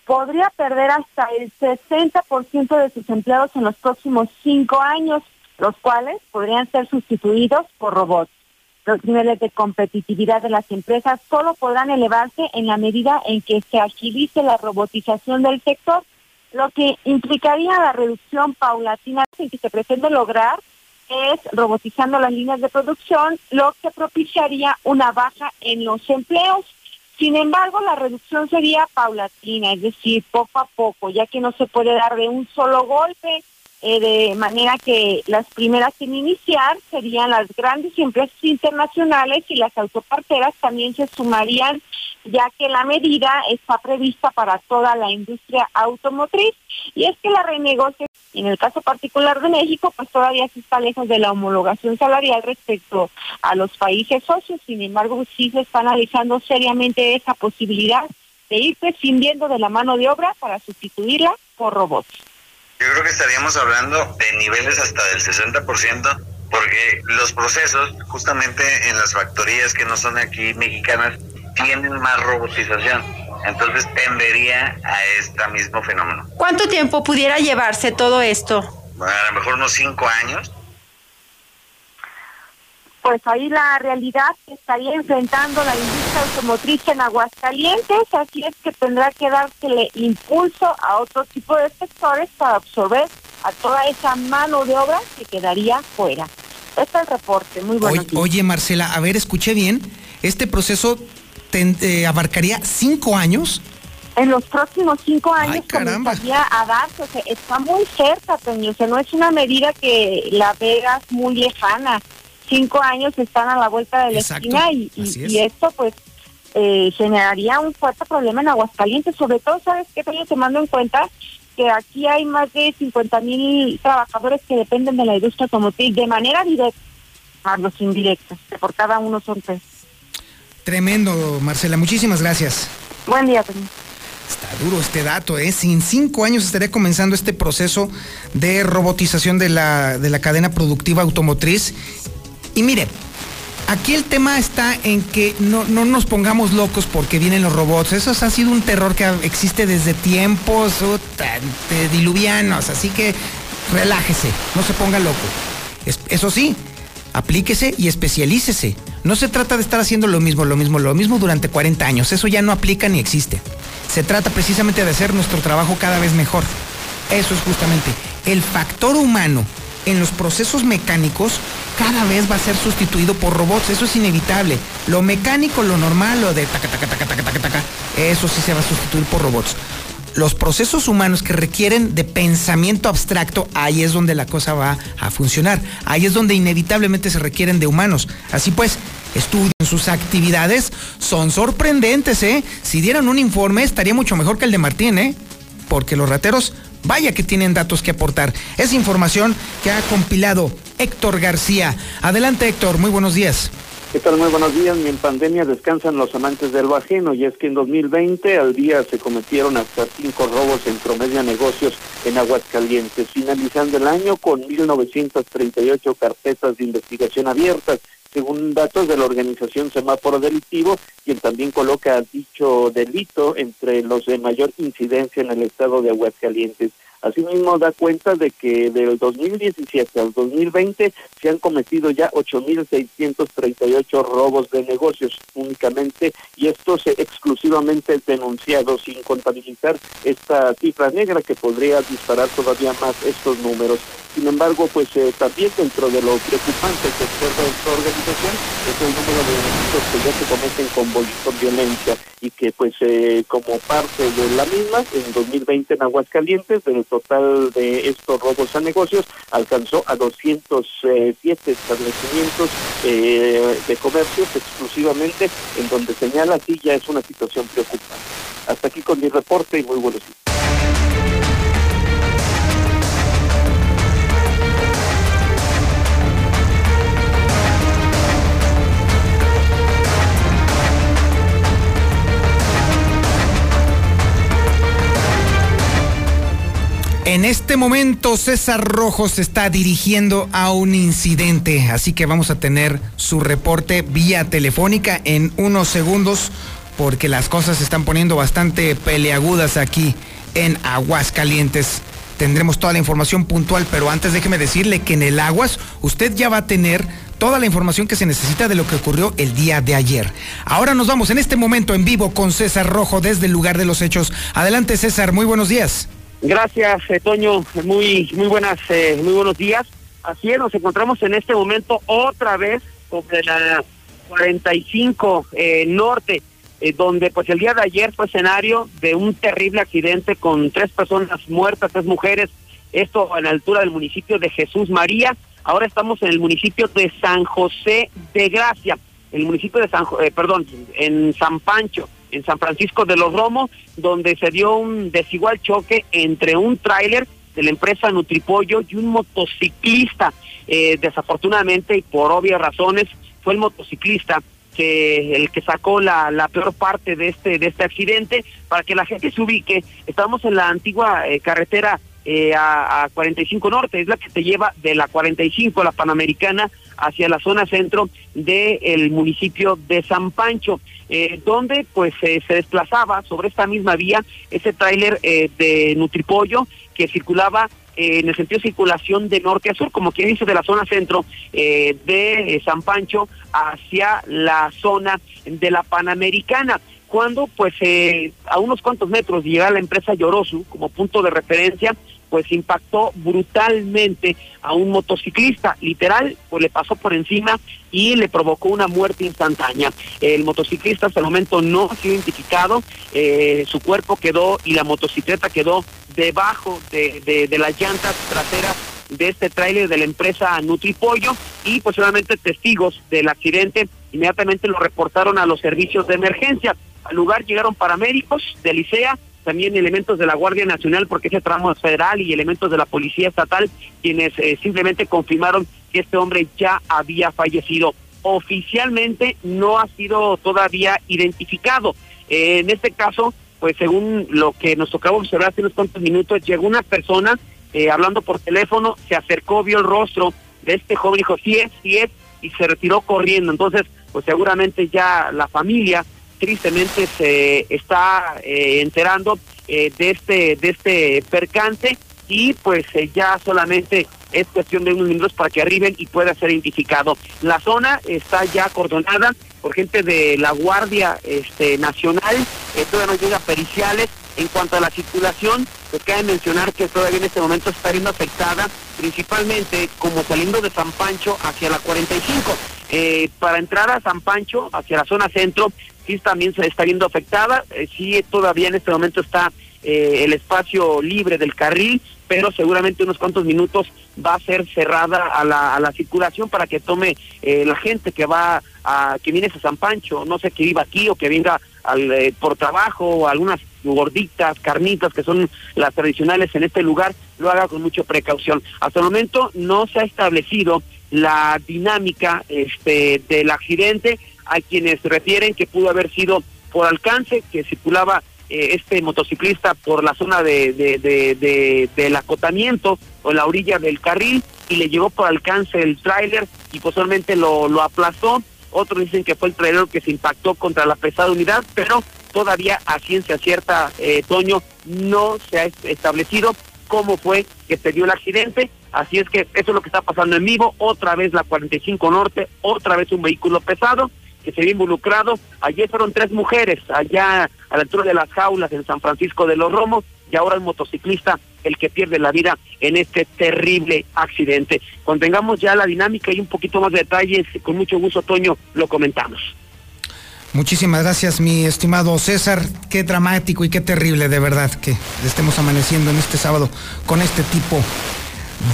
S12: podría perder hasta el 60% de sus empleados en los próximos cinco años, los cuales podrían ser sustituidos por robots. Los niveles de competitividad de las empresas solo podrán elevarse en la medida en que se agilice la robotización del sector, lo que implicaría la reducción paulatina que se pretende lograr es robotizando las líneas de producción, lo que propiciaría una baja en los empleos. Sin embargo, la reducción sería paulatina, es decir, poco a poco, ya que no se puede dar de un solo golpe eh, de manera que las primeras en iniciar serían las grandes empresas internacionales y las autoparteras también se sumarían ya que la medida está prevista para toda la industria automotriz y es que la renegociación en el caso particular de México pues todavía se está lejos de la homologación salarial respecto a los países socios, sin embargo sí se está analizando seriamente esa posibilidad de ir prescindiendo de la mano de obra para sustituirla por robots.
S13: Yo creo que estaríamos hablando de niveles hasta del 60%, porque los procesos, justamente en las factorías que no son aquí mexicanas, tienen más robotización. Entonces tendería a este mismo fenómeno.
S10: ¿Cuánto tiempo pudiera llevarse todo esto?
S13: A lo mejor unos cinco años
S12: pues ahí la realidad que estaría enfrentando la industria automotriz en Aguascalientes, así es que tendrá que dársele impulso a otro tipo de sectores para absorber a toda esa mano de obra que quedaría fuera. Este es el reporte, muy bueno.
S1: Oye, Marcela, a ver, escuché bien, este proceso eh, abarcaría cinco años.
S12: En los próximos cinco años comenzaría a darse, o sea, está muy cerca, Toño, o sea, no es una medida que la veas muy lejana cinco años están a la vuelta de la esquina y, esto pues eh, generaría un fuerte problema en Aguascalientes, sobre todo, ¿sabes qué? Estoy tomando en cuenta que aquí hay más de 50 mil trabajadores que dependen de la industria automotriz de manera directa, a los indirectos, por cada uno son tres.
S1: Tremendo, Marcela, muchísimas gracias.
S12: Buen día,
S1: Está duro este dato, ¿eh? En cinco años estaría comenzando este proceso de robotización de la, de la cadena productiva automotriz y mire, aquí el tema está en que no, nos pongamos locos porque vienen los robots. Eso ha sido un terror que existe desde tiempos diluvianos. Así que relájese, no se ponga loco. eso sí, aplíquese y especialícese. No se trata de estar haciendo lo mismo, lo mismo, lo mismo durante 40 años. Eso ya no aplica ni existe. Se trata precisamente de hacer nuestro trabajo cada vez mejor. Eso es justamente el factor humano en los procesos mecánicos cada vez va a ser sustituido por robots. Eso es inevitable. Lo mecánico, lo normal, lo de taca, taca, taca, taca, taca, taca, eso sí se va a sustituir por robots. Los procesos humanos que requieren de pensamiento abstracto, ahí es donde la cosa va a funcionar. Ahí es donde inevitablemente se requieren de humanos. Así pues, estudien sus actividades, son sorprendentes, ¿eh? Si dieran un informe, estaría mucho mejor que el de Martín, ¿eh? Porque los rateros Vaya que tienen datos que aportar. Es información que ha compilado Héctor García. Adelante Héctor, muy buenos días.
S6: ¿Qué tal? Muy buenos días. En pandemia descansan los amantes del lo ajeno y es que en 2020 al día se cometieron hasta cinco robos en promedio a negocios en Aguascalientes, finalizando el año con 1.938 carpetas de investigación abiertas según datos de la organización Semáforo Delictivo, quien también coloca dicho delito entre los de mayor incidencia en el estado de Aguascalientes. Asimismo, da cuenta de que del 2017 al 2020 se han cometido ya 8.638 robos de negocios únicamente y estos exclusivamente denunciados sin contabilizar esta cifra negra que podría disparar todavía más estos números. Sin embargo, pues eh, también dentro de lo preocupante que observa esta organización es el número de delitos que ya se cometen con, violencia y que pues eh, como parte de la misma, en 2020 en Aguascalientes, del total de estos robos a negocios, alcanzó a 207 establecimientos eh, de comercios exclusivamente, en donde señala así ya es una situación preocupante. Hasta aquí con mi reporte y muy buenos días.
S1: En este momento César Rojo se está dirigiendo a un incidente, así que vamos a tener su reporte vía telefónica en unos segundos porque las cosas se están poniendo bastante peleagudas aquí en Aguascalientes. Tendremos toda la información puntual, pero antes déjeme decirle que en el Aguas usted ya va a tener toda la información que se necesita de lo que ocurrió el día de ayer. Ahora nos vamos en este momento en vivo con César Rojo desde el lugar de los hechos. Adelante César, muy buenos días.
S2: Gracias, eh, Toño. Muy, muy buenas, eh, muy buenos días. Así es, nos encontramos en este momento otra vez sobre la 45 eh, Norte, eh, donde pues el día de ayer fue escenario de un terrible accidente con tres personas muertas, tres mujeres, esto a la altura del municipio de Jesús María. Ahora estamos en el municipio de San José de Gracia, el municipio de San, eh, perdón, en San Pancho en San Francisco de los Romos, donde se dio un desigual choque entre un tráiler de la empresa Nutripollo y un motociclista. Eh, desafortunadamente y por obvias razones fue el motociclista que el que sacó la, la peor parte de este de este accidente para que la gente se ubique estamos en la antigua eh, carretera eh, a, a 45 Norte, es la que te lleva de la 45, la Panamericana, hacia la zona centro del el municipio de San Pancho, eh, donde pues eh, se desplazaba sobre esta misma vía ese tráiler eh, de Nutripollo que circulaba eh, en el sentido de circulación de norte a sur, como quien dice, de la zona centro eh, de eh, San Pancho hacia la zona de la Panamericana cuando pues eh, a unos cuantos metros de llegar a la empresa Yorosu como punto de referencia, pues impactó brutalmente a un motociclista, literal, pues le pasó por encima y le provocó una muerte instantánea. El motociclista hasta el momento no ha sido identificado, eh, su cuerpo quedó y la motocicleta quedó debajo de, de, de las llantas traseras de este tráiler de la empresa Nutripollo y posiblemente testigos del accidente inmediatamente lo reportaron a los servicios de emergencia. Al lugar llegaron paramédicos de Licea, también elementos de la Guardia Nacional, porque ese tramo es federal, y elementos de la Policía Estatal, quienes eh, simplemente confirmaron que este hombre ya había fallecido. Oficialmente no ha sido todavía identificado. Eh, en este caso, pues según lo que nos tocaba observar hace unos cuantos minutos, llegó una persona eh, hablando por teléfono, se acercó, vio el rostro de este joven, dijo, sí es, sí es, y se retiró corriendo. Entonces, pues seguramente ya la familia tristemente se está eh, enterando eh, de este de este percance y pues eh, ya solamente es cuestión de unos minutos para que arriben y pueda ser identificado. La zona está ya acordonada por gente de la Guardia este, Nacional, todavía no llega periciales. En cuanto a la circulación, pues cabe mencionar que todavía en este momento está siendo afectada, principalmente como saliendo de San Pancho hacia la 45. Eh, para entrar a San Pancho, hacia la zona centro, sí también se está viendo afectada, eh, sí todavía en este momento está eh, el espacio libre del carril, pero seguramente unos cuantos minutos va a ser cerrada a la, a la circulación para que tome eh, la gente que va a, que viene a San Pancho, no sé que viva aquí o que venga al, eh, por trabajo o algunas gorditas, carnitas que son las tradicionales en este lugar, lo haga con mucha precaución. Hasta el momento no se ha establecido la dinámica este del accidente, hay quienes refieren que pudo haber sido por alcance, que circulaba eh, este motociclista por la zona de, de, de, de, del acotamiento o la orilla del carril y le llegó por alcance el tráiler y posteriormente lo, lo aplastó. Otros dicen que fue el tráiler que se impactó contra la pesada unidad, pero todavía a ciencia cierta, eh, Toño, no se ha establecido cómo fue que se dio el accidente. Así es que eso es lo que está pasando en vivo. Otra vez la 45 Norte, otra vez un vehículo pesado que se vio involucrado. Ayer fueron tres mujeres allá a la altura de las jaulas en San Francisco de los Romos y ahora el motociclista el que pierde la vida en este terrible accidente. Cuando tengamos ya la dinámica y un poquito más de detalles, con mucho gusto, Toño, lo comentamos.
S1: Muchísimas gracias, mi estimado César. Qué dramático y qué terrible, de verdad, que estemos amaneciendo en este sábado con este tipo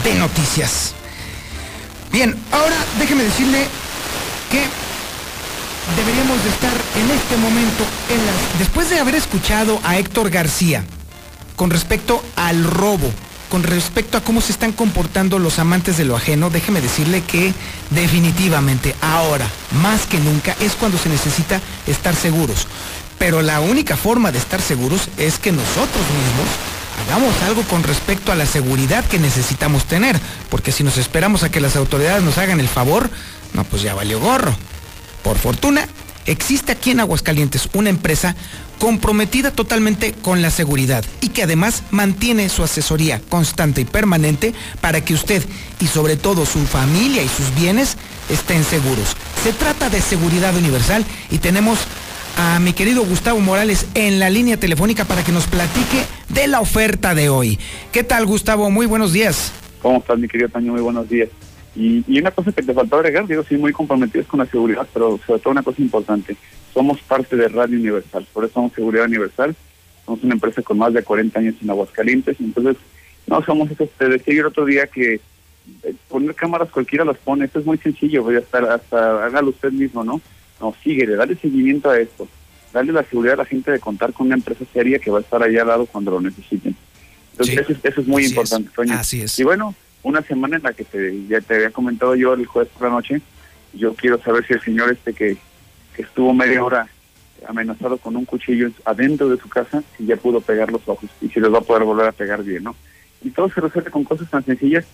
S1: de noticias. Bien, ahora déjeme decirle que deberíamos de estar en este momento en las... Después de haber escuchado a Héctor García con respecto al robo, con respecto a cómo se están comportando los amantes de lo ajeno, déjeme decirle que definitivamente ahora, más que nunca, es cuando se necesita estar seguros. Pero la única forma de estar seguros es que nosotros mismos hagamos algo con respecto a la seguridad que necesitamos tener, porque si nos esperamos a que las autoridades nos hagan el favor, no, pues ya valió gorro. Por fortuna, existe aquí en Aguascalientes una empresa comprometida totalmente con la seguridad y que además mantiene su asesoría constante y permanente para que usted y sobre todo su familia y sus bienes estén seguros. Se trata de seguridad universal y tenemos a mi querido Gustavo Morales en la línea telefónica para que nos platique de la oferta de hoy. ¿Qué tal Gustavo? Muy buenos días.
S14: ¿Cómo estás mi querido Taño? Muy buenos días. Y, y, una cosa que te faltó agregar, digo, sí, muy comprometidos con la seguridad, pero sobre todo una cosa importante, somos parte de Radio Universal, por eso somos Seguridad Universal, somos una empresa con más de 40 años en Aguascalientes, entonces no somos esos, te decía el otro día que eh, poner cámaras cualquiera las pone, esto es muy sencillo, voy a estar hasta hágalo usted mismo, ¿no? No, síguele, dale seguimiento a esto, dale la seguridad a la gente de contar con una empresa seria que va a estar ahí al lado cuando lo necesiten. Entonces eso, es, eso, es muy importante, Toño.
S1: Así es.
S14: Y bueno, una semana en la que te, ya te había comentado yo el jueves por la noche, yo quiero saber si el señor este que, que estuvo media hora amenazado con un cuchillo adentro de su casa, si ya pudo pegar los ojos y si los va a poder volver a pegar bien, ¿no? Y todo se resuelve con cosas tan sencillas.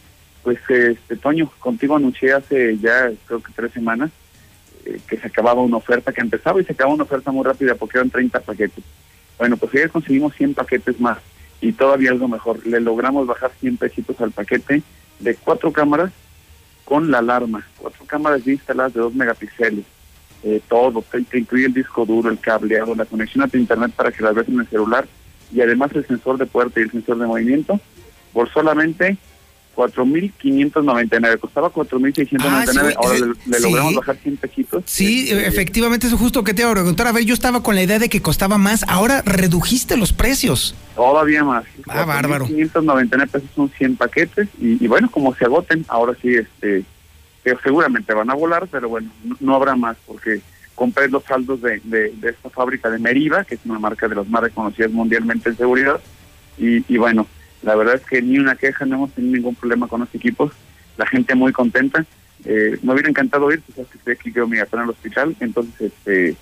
S14: Pues, este Toño, contigo anuncié hace ya creo que tres semanas eh, que se acababa una oferta, que empezaba y se acababa una oferta muy rápida porque eran 30 paquetes. Bueno, pues ayer conseguimos 100 paquetes más y todavía algo mejor. Le logramos bajar 100 pesitos al paquete de cuatro cámaras con la alarma, cuatro cámaras instaladas de dos megapíxeles, eh, todo, te, incluye el disco duro, el cableado, la conexión a tu internet para que la veas en el celular y además el sensor de puerta y el sensor de movimiento. Por solamente 4.599, costaba 4.699, ah, sí, ahora le, le sí. logramos bajar 100 pesitos.
S1: Sí, este, efectivamente, eso es justo que te iba a preguntar. A ver, yo estaba con la idea de que costaba más, ahora redujiste los precios.
S14: Todavía más.
S1: Ah, bárbaro.
S14: 599 pesos son 100 paquetes y, y, bueno, como se agoten, ahora sí, este, que seguramente van a volar, pero bueno, no, no habrá más porque compré los saldos de, de, de, esta fábrica de Meriva, que es una marca de las más reconocidas mundialmente en seguridad, y, y bueno, la verdad es que ni una queja, no hemos tenido ningún problema con los equipos, la gente muy contenta. Eh, me hubiera encantado ir, pues sabes que estoy aquí yo me en el hospital, entonces este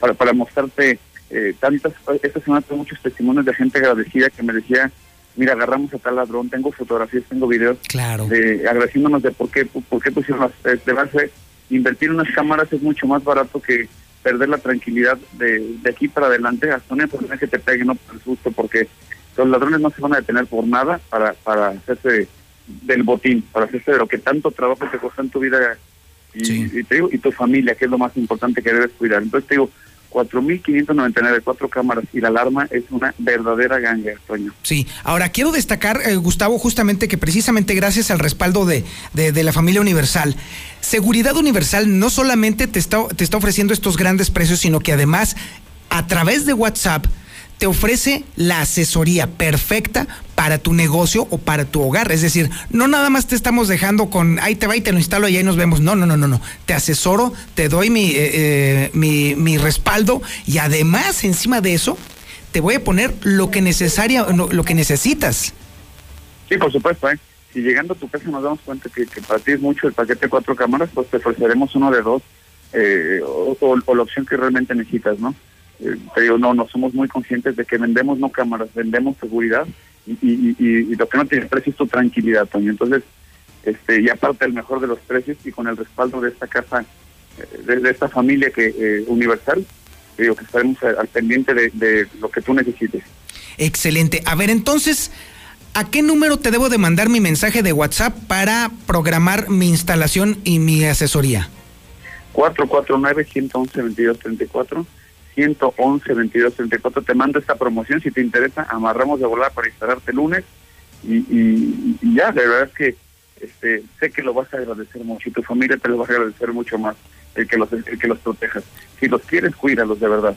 S14: para, para mostrarte eh, tantas, esta semana tengo muchos testimonios de gente agradecida que me decía, mira, agarramos a tal ladrón, tengo fotografías, tengo videos,
S1: claro.
S14: de, agradeciéndonos de por qué, por qué pusieron las, de base, invertir en unas cámaras es mucho más barato que perder la tranquilidad de, de aquí para adelante, hasta una persona que te pegue, no por el susto, porque los ladrones no se van a detener por nada para, para hacerse del botín, para hacerse de lo que tanto trabajo te costó en tu vida y, sí. y, te digo, y tu familia, que es lo más importante que debes cuidar. Entonces te digo, 4.599, cuatro cámaras y la alarma es una verdadera ganga, Toño.
S1: Sí, ahora quiero destacar, eh, Gustavo, justamente que precisamente gracias al respaldo de, de, de, la familia Universal, Seguridad Universal no solamente te está, te está ofreciendo estos grandes precios, sino que además a través de WhatsApp te ofrece la asesoría perfecta para tu negocio o para tu hogar. Es decir, no nada más te estamos dejando con, ahí te va y te lo instalo y ahí nos vemos. No, no, no, no, no. Te asesoro, te doy mi, eh, eh, mi, mi, respaldo y además, encima de eso, te voy a poner lo que, necesaria, lo, lo que necesitas.
S14: Sí, por supuesto, ¿eh? Si llegando a tu casa nos damos cuenta que, que para ti es mucho el paquete de cuatro cámaras, pues te ofreceremos uno de dos eh, o, la opción que realmente necesitas, ¿no? Eh, te digo, no, no somos muy conscientes de que vendemos no cámaras, vendemos seguridad y, y, y, y lo que no tiene precio es tu tranquilidad, Toño. Entonces, este, y aparte el mejor de los precios y con el respaldo de esta casa, eh, de, de, esta familia que eh, universal, te digo que estaremos al, al pendiente de, de lo que tú necesites.
S1: Excelente. A ver, entonces, ¿A qué número te debo de mandar mi mensaje de WhatsApp para programar mi instalación y mi asesoría?
S14: 449-111-2234. 111-2234. Te mando esta promoción. Si te interesa, amarramos de volar para instalarte el lunes. Y, ya, de verdad que este, sé que lo vas a agradecer mucho y tu familia te lo va a agradecer mucho más el que los, el que los protejas. Si los quieres, cuídalos de verdad.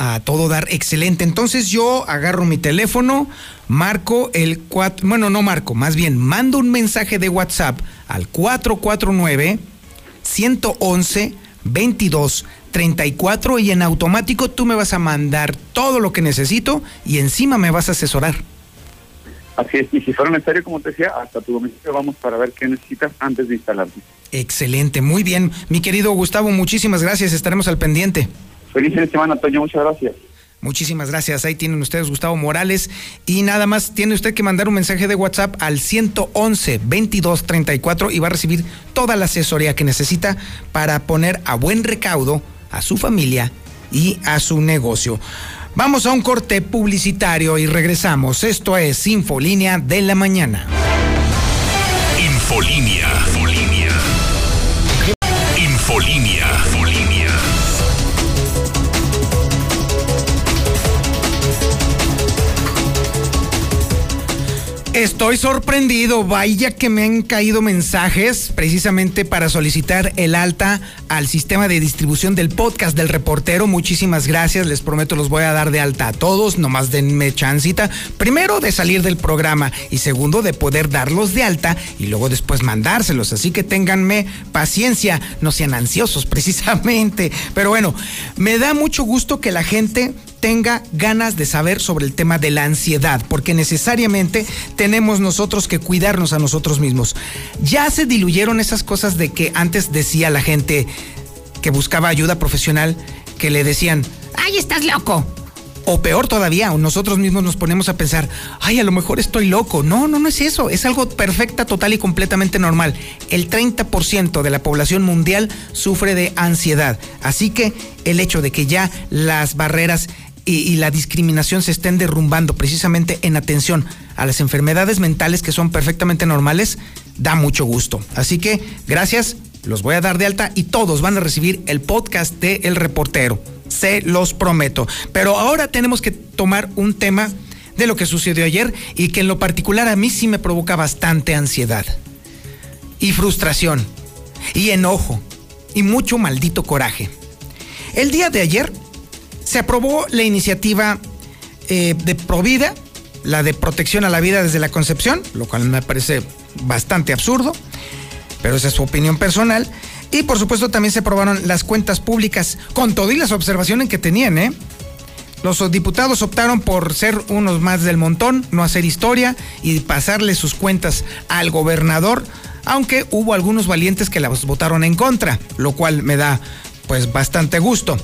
S1: A todo dar, excelente. Entonces yo agarro mi teléfono, marco el 4, bueno, no marco, más bien mando un mensaje de WhatsApp al 449 111 22 34 y en automático tú me vas a mandar todo lo que necesito y encima me vas a asesorar.
S14: Así es, y si fuera necesario, como te decía, hasta tu domicilio vamos para ver qué necesitas antes de instalarte.
S1: Excelente, muy bien. Mi querido Gustavo, muchísimas gracias, estaremos al pendiente.
S14: Feliz fin de semana, Antonio, muchas gracias.
S1: Muchísimas gracias. Ahí tienen ustedes Gustavo Morales. Y nada más tiene usted que mandar un mensaje de WhatsApp al 111 2234 y va a recibir toda la asesoría que necesita para poner a buen recaudo a su familia y a su negocio. Vamos a un corte publicitario y regresamos. Esto es Infolínea de la Mañana.
S9: Infolínea. Infolínea. Infolínea.
S1: Estoy sorprendido, vaya que me han caído mensajes precisamente para solicitar el alta al sistema de distribución del podcast del reportero. Muchísimas gracias, les prometo los voy a dar de alta a todos, nomás denme chancita. Primero de salir del programa y segundo de poder darlos de alta y luego después mandárselos. Así que ténganme paciencia, no sean ansiosos (laughs) precisamente. Pero bueno, me da mucho gusto que la gente tenga ganas de saber sobre el tema de la ansiedad, porque necesariamente tenemos nosotros que cuidarnos a nosotros mismos. Ya se diluyeron esas cosas de que antes decía la gente que buscaba ayuda profesional, que le decían, ay, estás loco. O peor todavía, nosotros mismos nos ponemos a pensar, ay, a lo mejor estoy loco. No, no, no es eso. Es algo perfecta, total y completamente normal. El 30% de la población mundial sufre de ansiedad. Así que el hecho de que ya las barreras y, la discriminación se estén derrumbando precisamente en atención a las enfermedades mentales que son perfectamente normales, da mucho gusto. Así que gracias, los voy a dar de alta y todos van a recibir el podcast de El Reportero. Se los prometo. Pero ahora tenemos que tomar un tema de lo que sucedió ayer y que en lo particular a mí sí me provoca bastante ansiedad y frustración y enojo y mucho maldito coraje. El día de ayer se aprobó la iniciativa eh, de Provida, la de protección a la vida desde la concepción, lo cual me parece bastante absurdo, pero esa es su opinión personal. Y por supuesto también se aprobaron las cuentas públicas con todas las observaciones que tenían, ¿eh? Los diputados optaron por ser unos más del montón, no hacer historia y pasarle sus cuentas al gobernador, aunque hubo algunos valientes que las votaron en contra, lo cual me da pues bastante gusto.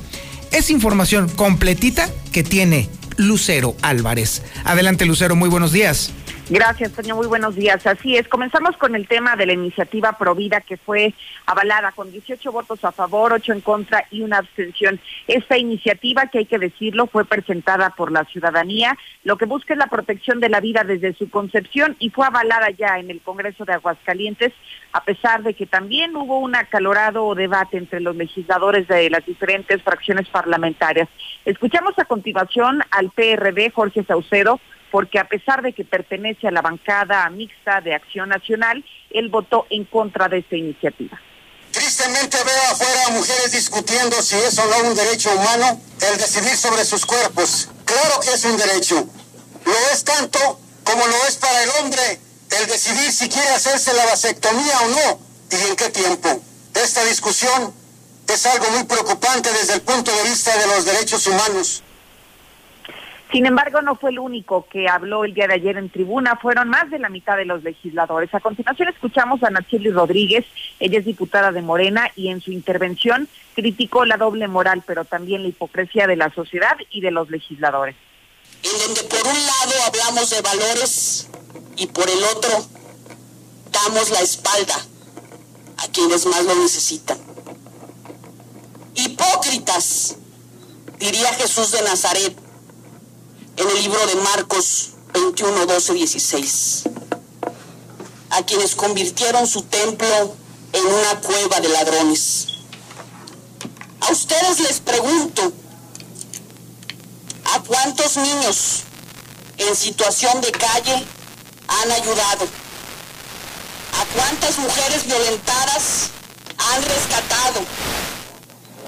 S1: Es información completita que tiene Lucero Álvarez. Adelante Lucero, muy buenos días.
S5: Gracias, Toño. Muy buenos días. Así es, comenzamos con el tema de la iniciativa Provida que fue avalada con 18 votos a favor, 8 en contra y una abstención. Esta iniciativa, que hay que decirlo, fue presentada por la ciudadanía. Lo que busca es la protección de la vida desde su concepción y fue avalada ya en el Congreso de Aguascalientes, a pesar de que también hubo un acalorado debate entre los legisladores de las diferentes fracciones parlamentarias. Escuchamos a continuación al PRD, Jorge Saucedo, porque a pesar de que pertenece a la bancada mixta de Acción Nacional, él votó en contra de esta iniciativa.
S15: Tristemente veo afuera mujeres discutiendo si es o no un derecho humano el decidir sobre sus cuerpos. Claro que es un derecho. Lo es tanto como lo es para el hombre el decidir si quiere hacerse la vasectomía o no y en qué tiempo. Esta discusión es algo muy preocupante desde el punto de vista de los derechos humanos.
S5: Sin embargo, no fue el único que habló el día de ayer en tribuna, fueron más de la mitad de los legisladores. A continuación escuchamos a Nacheli Rodríguez, ella es diputada de Morena y en su intervención criticó la doble moral, pero también la hipocresía de la sociedad y de los legisladores.
S15: En donde por un lado hablamos de valores y por el otro damos la espalda a quienes más lo necesitan. Hipócritas, diría Jesús de Nazaret en el libro de Marcos
S16: 21, 12, 16. A quienes convirtieron su templo en una cueva de ladrones. A ustedes les pregunto, ¿a cuántos niños en situación de calle han ayudado? ¿A cuántas mujeres violentadas han rescatado?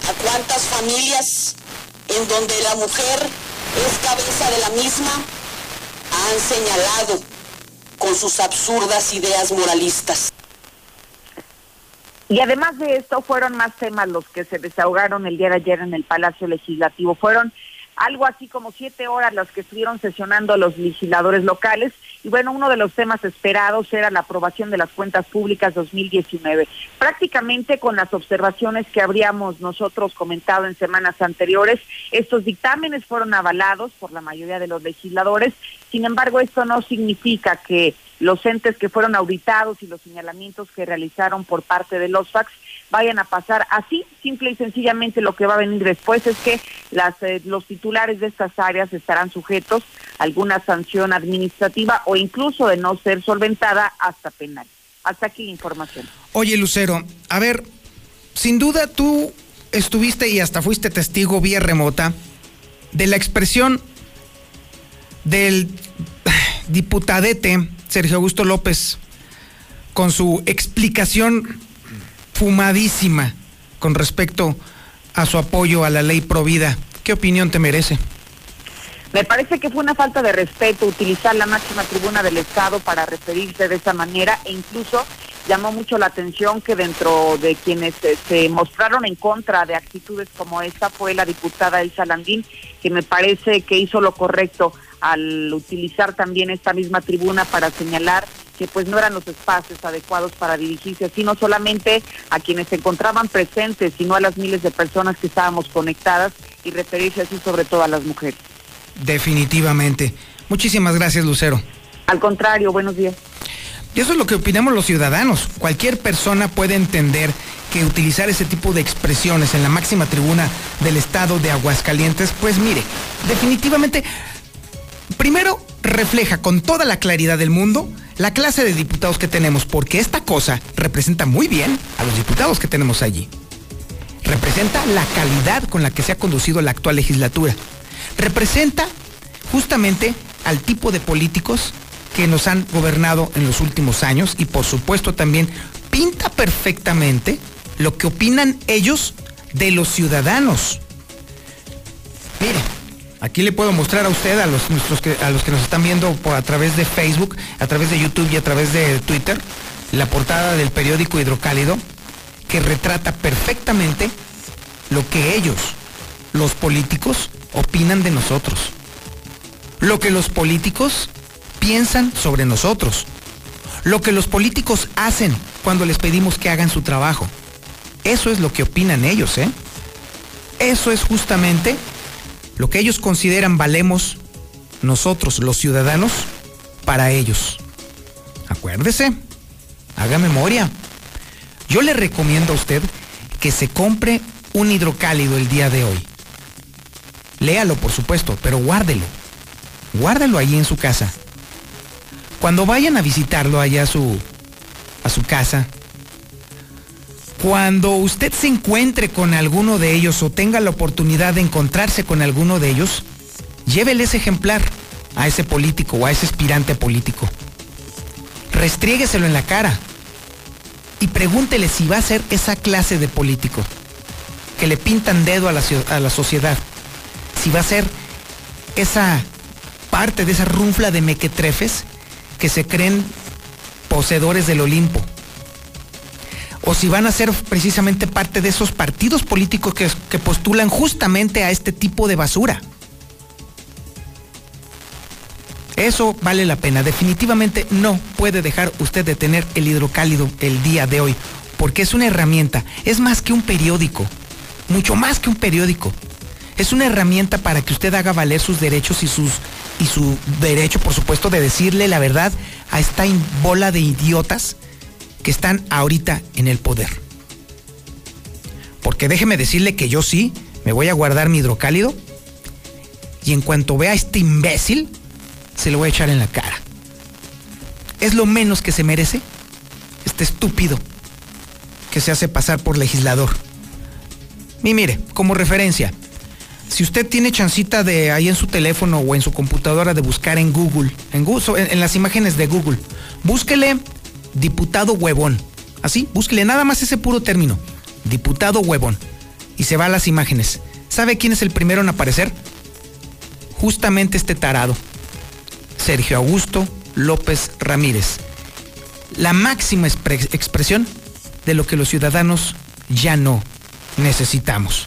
S16: ¿A cuántas familias en donde la mujer es cabeza de la misma han señalado con sus absurdas ideas moralistas?
S5: Y además de esto, fueron más temas los que se desahogaron el día de ayer en el Palacio Legislativo. Fueron algo así como siete horas las que estuvieron sesionando los legisladores locales. Y bueno, uno de los temas esperados era la aprobación de las cuentas públicas 2019. Prácticamente con las observaciones que habríamos nosotros comentado en semanas anteriores, estos dictámenes fueron avalados por la mayoría de los legisladores. Sin embargo, esto no significa que los entes que fueron auditados y los señalamientos que realizaron por parte de los FACS vayan a pasar así. Simple y sencillamente lo que va a venir después es que las, eh, los titulares de estas áreas estarán sujetos a alguna sanción administrativa o incluso de no ser solventada hasta penal. Hasta aquí información.
S1: Oye, Lucero, a ver, sin duda tú estuviste y hasta fuiste testigo vía remota de la expresión del (sighs) diputadete Sergio Augusto López con su explicación fumadísima con respecto a su apoyo a la ley Provida. ¿Qué opinión te merece?
S5: Me parece que fue una falta de respeto utilizar la máxima tribuna del Estado para referirse de esa manera e incluso llamó mucho la atención que dentro de quienes eh, se mostraron en contra de actitudes como esta fue la diputada Elsa Landín, que me parece que hizo lo correcto al utilizar también esta misma tribuna para señalar que pues no eran los espacios adecuados para dirigirse así no solamente a quienes se encontraban presentes, sino a las miles de personas que estábamos conectadas y referirse así sobre todo a las mujeres.
S1: Definitivamente. Muchísimas gracias, Lucero.
S5: Al contrario, buenos días.
S1: Y eso es lo que opinamos los ciudadanos. Cualquier persona puede entender que utilizar ese tipo de expresiones en la máxima tribuna del estado de Aguascalientes, pues mire, definitivamente, primero refleja con toda la claridad del mundo la clase de diputados que tenemos, porque esta cosa representa muy bien a los diputados que tenemos allí. Representa la calidad con la que se ha conducido la actual legislatura. Representa justamente al tipo de políticos que nos han gobernado en los últimos años y por supuesto también pinta perfectamente lo que opinan ellos de los ciudadanos. Mire, aquí le puedo mostrar a usted, a los, nuestros que, a los que nos están viendo a través de Facebook, a través de YouTube y a través de Twitter, la portada del periódico Hidrocálido, que retrata perfectamente lo que ellos, los políticos, opinan de nosotros. Lo que los políticos piensan sobre nosotros. Lo que los políticos hacen cuando les pedimos que hagan su trabajo. Eso es lo que opinan ellos, ¿eh? Eso es justamente lo que ellos consideran valemos nosotros, los ciudadanos, para ellos. Acuérdese, haga memoria. Yo le recomiendo a usted que se compre un hidrocálido el día de hoy. Léalo, por supuesto, pero guárdelo. Guárdelo ahí en su casa. Cuando vayan a visitarlo allá a su, a su casa, cuando usted se encuentre con alguno de ellos o tenga la oportunidad de encontrarse con alguno de ellos, llévele ese ejemplar a ese político o a ese aspirante político. Restriégueselo en la cara y pregúntele si va a ser esa clase de político que le pintan dedo a la, sociedad, si va a ser esa parte de esa runfla de mequetrefes que se creen poseedores del Olimpo o si van a ser precisamente parte de esos partidos políticos que, postulan justamente a este tipo de basura. Eso vale la pena. Definitivamente no puede dejar usted de tener el hidrocálido el día de hoy, porque es una herramienta, es más que un periódico, mucho más que un periódico. Es una herramienta para que usted haga valer sus derechos y sus y su derecho, por supuesto, de decirle la verdad a esta bola de idiotas que están ahorita en el poder. Porque déjeme decirle que yo sí me voy a guardar mi hidrocálido y en cuanto vea a este imbécil, se lo voy a echar en la cara. Es lo menos que se merece este estúpido que se hace pasar por legislador. Y mire, como referencia, si usted tiene chancita de ahí en su teléfono o en su computadora de buscar en Google, en, en- en las imágenes de Google, búsquele diputado huevón. Así, búsquele nada más ese puro término, diputado huevón. Y se va a las imágenes. ¿Sabe quién es el primero en aparecer? Justamente este tarado, Sergio Augusto López Ramírez. La máxima expre- expresión de lo que los ciudadanos ya no necesitamos.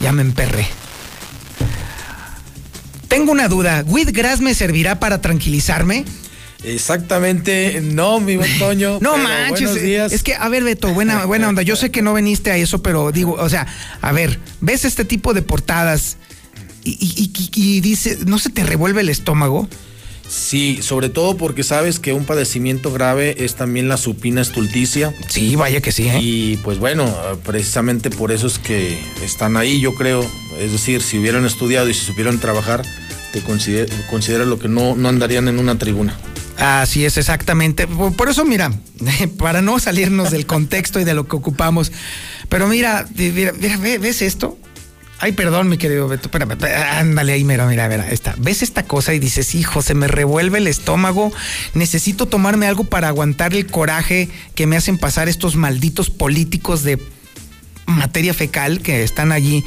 S1: Ya me emperré. Tengo una duda. ¿Wheatgrass me servirá para tranquilizarme?
S17: Exactamente, no, mi buen Toño.
S1: No manches.
S17: Días.
S1: Es que, a ver, Beto, buena, buena onda. Yo sé que no viniste a eso, pero digo, o sea, a ver, ves este tipo de portadas y, y- y- y dice, ¿no se te revuelve el estómago?
S17: Sí, sobre todo porque sabes que un padecimiento grave es también la supina estulticia.
S1: Sí, vaya que sí, ¿eh?
S17: Y pues bueno, precisamente por eso es que están ahí, yo creo. Es decir, si hubieran estudiado y si supieran trabajar, te considera, considera lo que no, no andarían en una tribuna.
S1: Así es, exactamente. Por, por eso, mira, (laughs) para no salirnos del contexto y de lo que ocupamos, pero mira, mira, mira, ve- ¿ves esto? Ay, perdón, mi querido Beto, espérame, ándale ahí, mira, mira, mira, esta. ¿Ves esta cosa y dices, hijo, se me revuelve el estómago, necesito tomarme algo para aguantar el coraje que me hacen pasar estos malditos políticos de materia fecal que están allí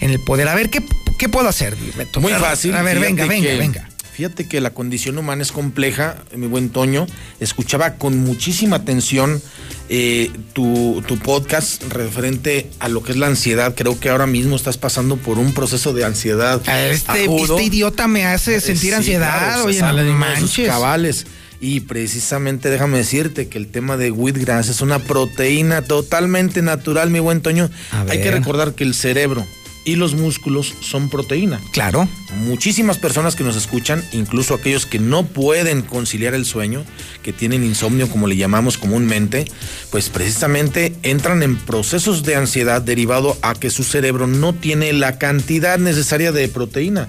S1: en el poder? A ver, ¿qué, qué puedo hacer, Beto?
S17: Muy fácil.
S1: A ver, venga, venga,
S17: que-
S1: venga.
S17: Fíjate que la condición humana es compleja, mi buen Toño. Escuchaba con muchísima atención eh, tu, tu podcast referente a lo que es la ansiedad. Creo que ahora mismo estás pasando por un proceso de ansiedad.
S1: Este, este idiota me hace sentir
S17: Sí,
S1: ansiedad,
S17: claro,
S1: oye,
S17: sale
S1: no manches.
S17: cabales. Y precisamente déjame decirte que el tema de wheatgrass es una proteína totalmente natural, mi buen Toño. Hay que recordar que el cerebro y los músculos son proteína.
S1: Claro.
S17: Muchísimas personas que nos escuchan, incluso aquellos que no pueden conciliar el sueño, que tienen insomnio como le llamamos comúnmente, pues precisamente entran en procesos de ansiedad derivado a que su cerebro no tiene la cantidad necesaria de proteína.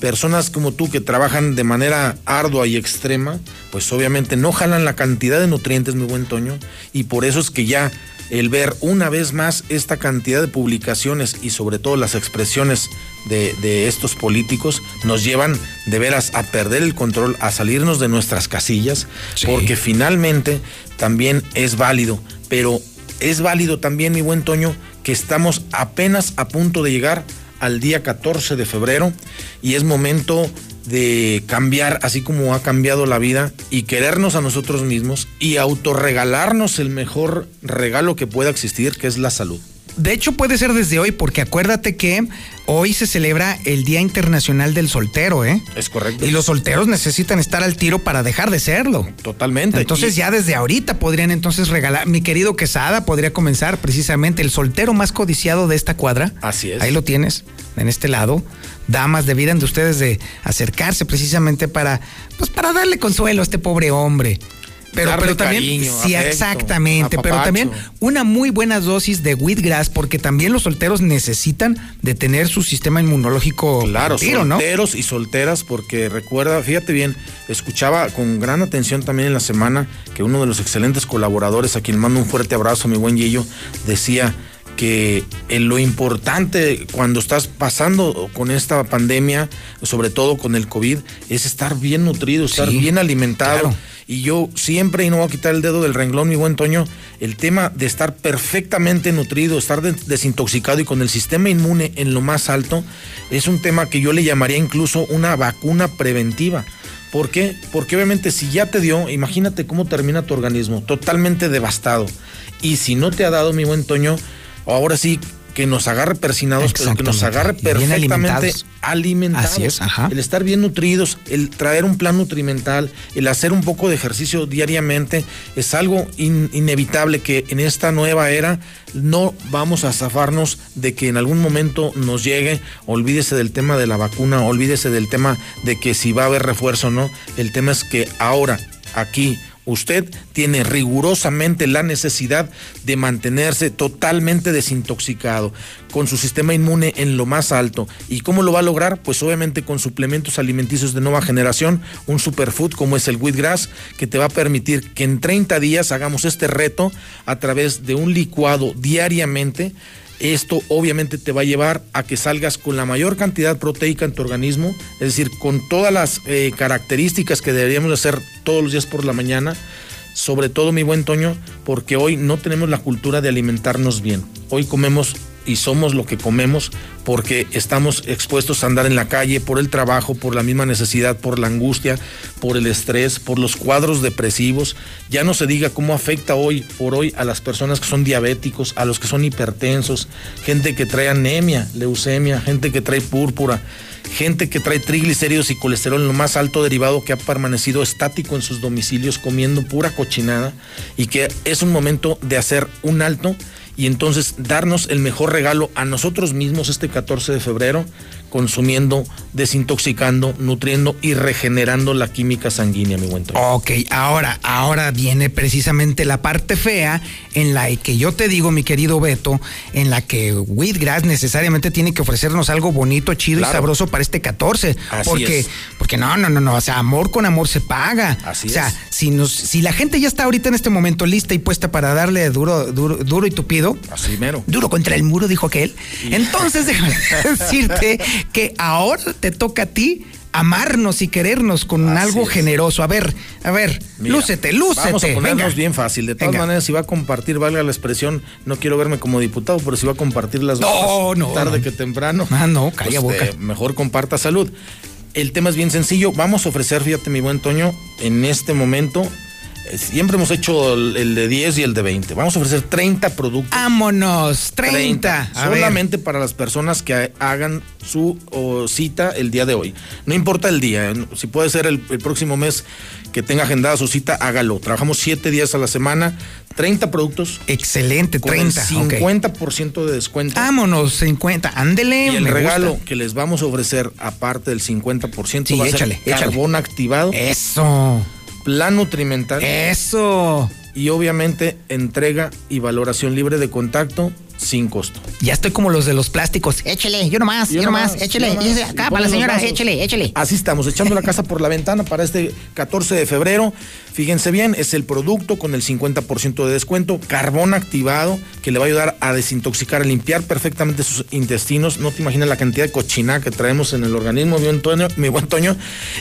S17: Personas como tú que trabajan de manera ardua y extrema, pues obviamente no jalan la cantidad de nutrientes, mi buen Toño, y por eso es que ya el ver una vez más esta cantidad de publicaciones y sobre todo las expresiones de, de estos políticos nos llevan de veras a perder el control, a salirnos de nuestras casillas, porque finalmente también es válido, pero es válido también, mi buen Toño, que estamos apenas a punto de llegar al día 14 de febrero y es momento de cambiar así como ha cambiado la vida y querernos a nosotros mismos y autorregalarnos el mejor regalo que pueda existir, que es la salud.
S1: De hecho, puede ser desde hoy, porque acuérdate que hoy se celebra el Día Internacional del Soltero, ¿eh?
S17: Es correcto.
S1: Y los solteros necesitan estar al tiro para dejar de serlo.
S17: Totalmente.
S1: Entonces
S17: Y-
S1: ya desde ahorita podrían entonces regalar, mi querido Quesada podría comenzar precisamente el soltero más codiciado de esta cuadra.
S17: Así es.
S1: Ahí lo tienes, en este lado. Damas, debieran de ustedes de acercarse precisamente para, pues para darle consuelo a este pobre hombre. Pero, pero también,
S17: cariño,
S1: sí,
S17: afecto,
S1: exactamente, pero también una muy buena dosis de wheatgrass, porque también los solteros necesitan de tener su sistema inmunológico
S17: Claro,
S1: tiro, ¿no?
S17: solteros y solteras, porque recuerda, fíjate bien, escuchaba con gran atención también en la semana que uno de los excelentes colaboradores, a quien mando un fuerte abrazo, mi buen Gillo, decía que lo importante cuando estás pasando con esta pandemia, sobre todo con el COVID, es estar bien nutrido, estar
S1: Sí,
S17: bien alimentado.
S1: claro.
S17: Y yo siempre, y no voy a quitar el dedo del renglón, mi buen Toño, el tema de estar perfectamente nutrido, estar de- desintoxicado y con el sistema inmune en lo más alto, es un tema que yo le llamaría incluso una vacuna preventiva. ¿Por qué? Porque obviamente si ya te dio, imagínate cómo termina tu organismo, totalmente devastado. Y si no te ha dado, mi buen Toño, ahora sí que nos agarre persinados, pero que nos agarre perfectamente
S1: alimentados.
S17: alimentados.
S1: Así es, ajá.
S17: El estar bien nutridos, el traer un plan nutrimental, el hacer un poco de ejercicio diariamente, es algo in- inevitable que en esta nueva era no vamos a zafarnos de que en algún momento nos llegue, olvídese del tema de la vacuna, olvídese del tema de que si va a haber refuerzo o no, el tema es que ahora, aquí, Usted tiene rigurosamente la necesidad de mantenerse totalmente desintoxicado, con su sistema inmune en lo más alto. ¿Y cómo lo va a lograr? Pues obviamente con suplementos alimenticios de nueva generación, un superfood como es el wheatgrass, que te va a permitir que en 30 días hagamos este reto a través de un licuado diariamente. Esto obviamente te va a llevar a que salgas con la mayor cantidad proteica en tu organismo, es decir, con todas las eh, características que deberíamos hacer todos los días por la mañana. Sobre todo, mi buen Toño, porque hoy no tenemos la cultura de alimentarnos bien. Hoy comemos y somos lo que comemos porque estamos expuestos a andar en la calle por el trabajo, por la misma necesidad, por la angustia, por el estrés, por los cuadros depresivos. Ya no se diga cómo afecta hoy por hoy a las personas que son diabéticos, a los que son hipertensos, gente que trae anemia, leucemia, gente que trae púrpura, gente que trae triglicéridos y colesterol lo más alto derivado que ha permanecido estático en sus domicilios comiendo pura cochinada y que es un momento de hacer un alto y entonces darnos el mejor regalo a nosotros mismos este 14 de febrero, consumiendo, desintoxicando, nutriendo y regenerando la química sanguínea, mi buen Toño.
S1: Ok, ahora, ahora viene precisamente la parte fea en la que yo te digo, mi querido Beto, en la que Wheatgrass necesariamente tiene que ofrecernos algo bonito, chido
S17: Claro.
S1: y sabroso para este 14.
S17: Así
S1: porque,
S17: es.
S1: porque no, no, no, no, o sea, amor con amor se paga.
S17: Así
S1: o sea,
S17: es.
S1: si nos, si la gente ya está ahorita en este momento lista y puesta para darle duro, duro, duro y tupido.
S17: Así mero.
S1: Duro contra el muro, dijo aquel. Entonces, (laughs) déjame decirte que ahora te toca a ti amarnos y querernos con
S17: Así
S1: algo
S17: es.
S1: generoso. A ver, a ver,
S17: Mira,
S1: lúcete, lúcete.
S17: Vamos a ponernos
S1: venga.
S17: bien fácil. De todas
S1: Venga.
S17: maneras, si va a compartir, valga la expresión, no quiero verme como diputado, pero si va a compartir las
S1: No, no,
S17: tarde
S1: no.
S17: que temprano.
S1: Ah, no, calla
S17: pues,
S1: boca.
S17: mejor comparta salud. El tema es bien sencillo. Vamos a ofrecer, fíjate, mi buen Toño, en este momento. Siempre hemos hecho el, el de 10 y el de 20. Vamos a ofrecer 30 productos.
S1: Vámonos, 30. A ver.
S17: Solamente para las personas que hagan su o, cita el día de hoy. No importa el día, ¿eh? si puede ser el, el próximo mes que tenga agendada su cita, hágalo. Trabajamos 7 días a la semana, 30 productos.
S1: Excelente,
S17: con
S1: 30.
S17: el
S1: ok.
S17: 50% de descuento.
S1: Vámonos, 50. Ándele.
S17: y el regalo
S1: gusta.
S17: que les vamos a ofrecer, aparte del 50%,
S1: Sí,
S17: va a
S1: échale,
S17: ser
S1: échale.
S17: carbón activado,
S1: Eso.
S17: Plan nutrimental
S1: Eso.
S17: y obviamente entrega y valoración libre de contacto sin costo.
S1: Ya estoy como los de los plásticos. Échele, yo nomás, yo, nomás, échele.
S17: yo nomás.
S1: Y ese acá
S17: Y
S1: para la señora, échele, échele.
S17: Así estamos, echando la casa por la ventana para este 14 de febrero. Fíjense bien, es el producto con el 50% de descuento, carbón activado, que le va a ayudar a desintoxicar, a limpiar perfectamente sus intestinos. No te imaginas la cantidad de cochina que traemos en el organismo, mi buen Toño. Mi buen Toño.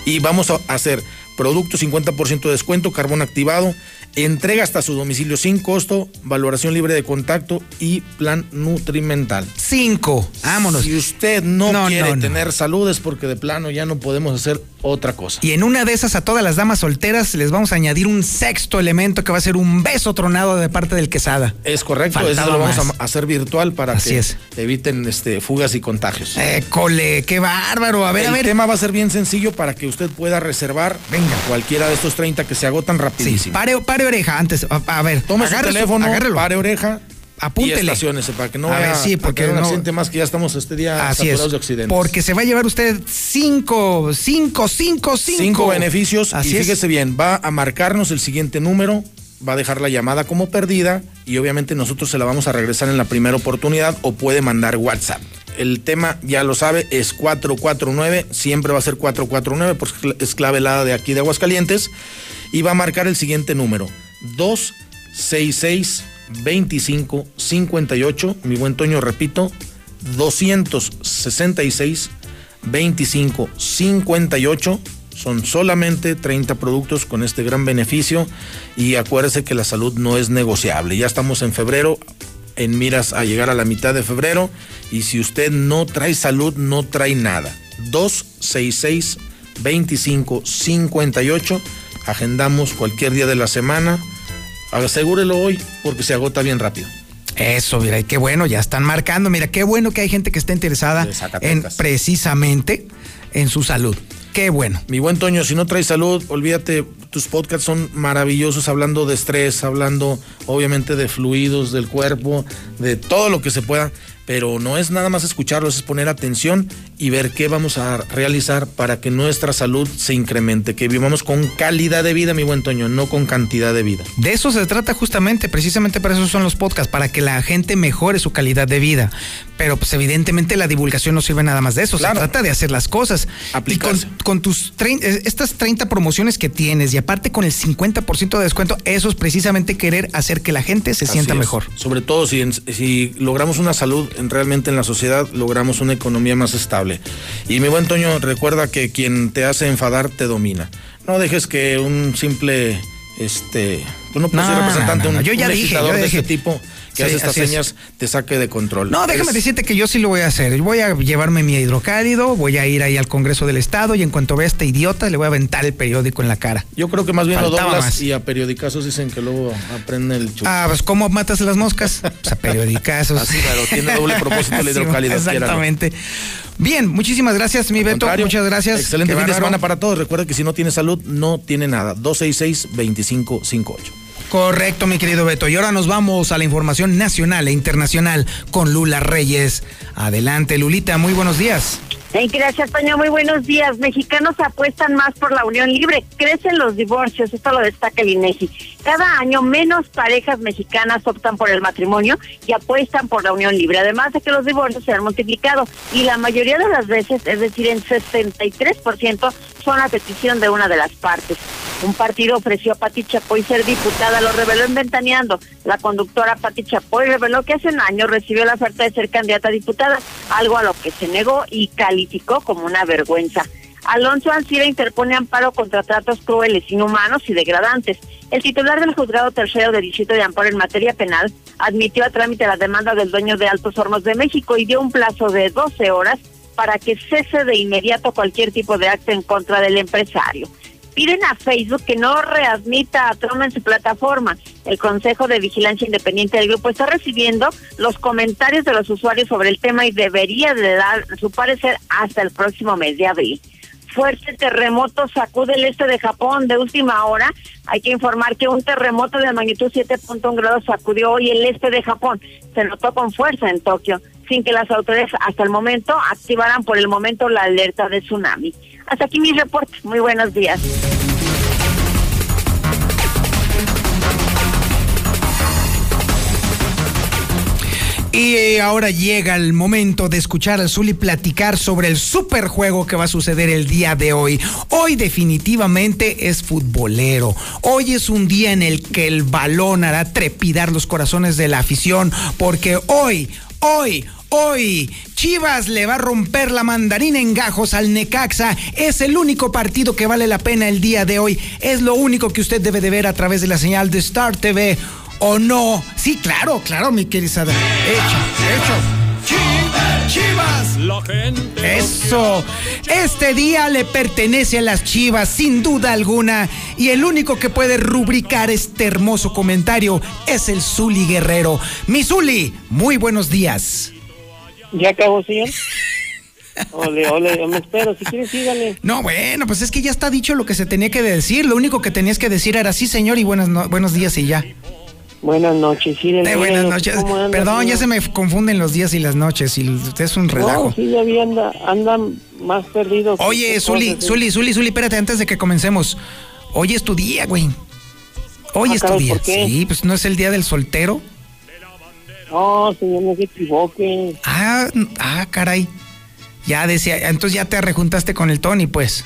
S17: Y vamos a hacer producto 50% de descuento, carbón activado, entrega hasta su domicilio sin costo, valoración libre de contacto y plan nutrimental.
S1: Cinco. Vámonos.
S17: Si usted no,
S1: No,
S17: quiere
S1: no, no.
S17: tener salud es porque de plano ya no podemos hacer otra cosa.
S1: Y en una de esas a todas las damas solteras les vamos a añadir un sexto elemento que va a ser un beso tronado de parte del quesada.
S17: Es correcto,
S1: Faltaba
S17: eso lo vamos
S1: más.
S17: a hacer virtual para
S1: Así
S17: que
S1: es.
S17: eviten este, fugas y contagios.
S1: École, qué bárbaro. A ver,
S17: el
S1: a ver.
S17: tema va a ser bien sencillo para que usted pueda reservar
S1: Venga.
S17: cualquiera de estos 30 que se agotan
S1: Sí,
S17: rapidísimo.
S1: pare, pare oreja antes. A, a ver,
S17: Tome su teléfono,
S1: agárrelo.
S17: pare oreja
S1: Apúntele.
S17: y estaciónese para que no
S1: A
S17: vaya
S1: ver, sí, porque no-
S17: accidente más que ya estamos este día
S1: Así es.
S17: de accidentes.
S1: Porque se va a llevar usted cinco, cinco, cinco, cinco.
S17: Cinco beneficios
S1: Así
S17: y
S1: es.
S17: fíjese bien, va a marcarnos el siguiente número, va a dejar la llamada como perdida y obviamente nosotros se la vamos a regresar en la primera oportunidad o puede mandar WhatsApp. El tema, ya lo sabe, es 449, siempre va a ser 449 porque es clave helada de aquí de Aguascalientes y va a marcar el siguiente número, 266 25 58, mi buen Toño, repito, 266 25 58 son solamente 30 productos con este gran beneficio y acuérdese que la salud no es negociable. Ya estamos en febrero, en miras a llegar a la mitad de febrero y si usted no trae salud, no trae nada. 266 25 58 agendamos cualquier día de la semana. Asegúrelo hoy porque se agota bien rápido.
S1: Eso, mira, y qué bueno, ya están marcando. Mira, qué bueno que hay gente que está interesada en precisamente en su salud. Qué bueno.
S17: Mi buen Toño, si no traes salud, olvídate, tus podcasts son maravillosos hablando de estrés, hablando obviamente de fluidos del cuerpo, de todo lo que se pueda, pero no es nada más escucharlos, es poner atención y ver qué vamos a realizar para que nuestra salud se incremente, que vivamos con calidad de vida, mi buen Toño, no con cantidad de vida.
S1: De eso se trata justamente, precisamente para eso son los podcasts, para que la gente mejore su calidad de vida. Pero pues evidentemente la divulgación no sirve nada más de eso, se trata de hacer las cosas. Y con, con tus eh, estas 30 promociones que tienes y aparte con el 50% de descuento, eso es precisamente querer hacer que la gente se
S17: Así
S1: sienta
S17: es.
S1: mejor.
S17: Sobre todo si, logramos una salud en- realmente en la sociedad, logramos una economía más estable. Y mi buen Toño, recuerda que quien te hace enfadar te domina. No dejes que un simple, este, pues no
S1: No,
S17: ser representante,
S1: no, no,
S17: un,
S1: yo ya
S17: un
S1: dije, yo
S17: de
S1: dije.
S17: este tipo que hace estas
S1: es.
S17: señas, te saque de control.
S1: No, déjame decirte que yo sí lo voy a hacer. Voy a llevarme mi hidrocálido, voy a ir ahí al Congreso del Estado y en cuanto vea a este idiota le voy a aventar el periódico en la cara.
S17: Yo creo que más bien lo
S1: Faltaba
S17: doblas
S1: más.
S17: y a periodicazos dicen que luego aprende el chucho.
S1: Ah, pues ¿cómo matas las moscas? Pues a periodicazos.
S17: Así, claro, tiene doble propósito el (laughs) hidrocálido, quiéralo.
S1: Exactamente. Bien, muchísimas gracias, mi Beto. Muchas gracias.
S17: Excelente fin de semana para todos. Recuerda que si no tiene salud, no tiene nada. 266-2558.
S1: Correcto, mi querido Beto. Y ahora nos vamos a la información nacional e internacional con Lula Reyes. Adelante, Lulita, muy buenos días.
S3: Hey, gracias, Toño. Muy buenos días. Mexicanos apuestan más por la unión libre. Crecen los divorcios. Esto lo destaca el INEGI. Cada año menos parejas mexicanas optan por el matrimonio y apuestan por la unión libre. Además de que los divorcios se han multiplicado y la mayoría de las veces, es decir, en 63%, son a petición de una de las partes. Un partido ofreció a Pati Chapoy ser diputada, lo reveló en Ventaneando. La conductora Pati Chapoy reveló que hace un año recibió la oferta de ser candidata a diputada, algo a lo que se negó y calificó como una vergüenza. Alonso Ancira interpone amparo contra tratos crueles, inhumanos y degradantes. El titular del juzgado tercero de distrito de amparo en materia penal admitió a trámite la demanda del dueño de Altos Hornos de México y dio un plazo de 12 horas para que cese de inmediato cualquier tipo de acto en contra del empresario. Piden a Facebook que no readmita a Trump en su plataforma. El Consejo de Vigilancia Independiente del grupo está recibiendo los comentarios de los usuarios sobre el tema y debería de dar su parecer hasta el próximo mes de abril. Fuerte terremoto sacude el este de Japón de última hora. Hay que informar que un terremoto de magnitud 7.1 grados sacudió hoy el este de Japón. Se notó con fuerza en Tokio, sin que las autoridades hasta el momento activaran por el momento la alerta de tsunami. Hasta aquí mi reporte. Muy buenos días.
S1: Y eh, ahora llega el momento de escuchar a Zuli platicar sobre el superjuego que va a suceder el día de hoy. Hoy definitivamente es futbolero. Hoy es un día en el que el balón hará trepidar los corazones de la afición porque hoy, hoy, Hoy, Chivas le va a romper la mandarina en gajos al Necaxa. Es el único partido que vale la pena el día de hoy. Es lo único que usted debe de ver a través de la señal de Star TV. ¿O no? Sí, claro, claro, mi querida. Hecho, hecho. Chivas.
S18: La gente.
S1: Eso. Este día le pertenece a las Chivas, sin duda alguna. Y el único que puede rubricar este hermoso comentario es el Zuli Guerrero. Mi Zuli, muy buenos días.
S4: ¿Ya acabó, señor? Ole, ole, yo me espero. Si quieres, sígale.
S1: No, bueno, pues es que ya está dicho lo que se tenía que decir. Lo único que tenías que decir era sí, señor, y buenas no- buenos días y ya.
S4: Buenas noches, sí.
S1: Eh, buenas noches. Perdón, ya se me confunden los días y las noches y es un relajo.
S4: No, sí, ya vi, anda, anda más perdido. que
S1: Oye, Zuli. Zuli, Zuli, Zuli, espérate antes de que comencemos. Hoy es tu día, güey. Hoy
S4: Ah,
S1: es tu
S4: caray,
S1: día. Sí, pues no es el día del soltero.
S4: No, señor, no se equivoque.
S1: Ah, ah, caray. Ya decía, entonces ya te rejuntaste con el Tony, pues.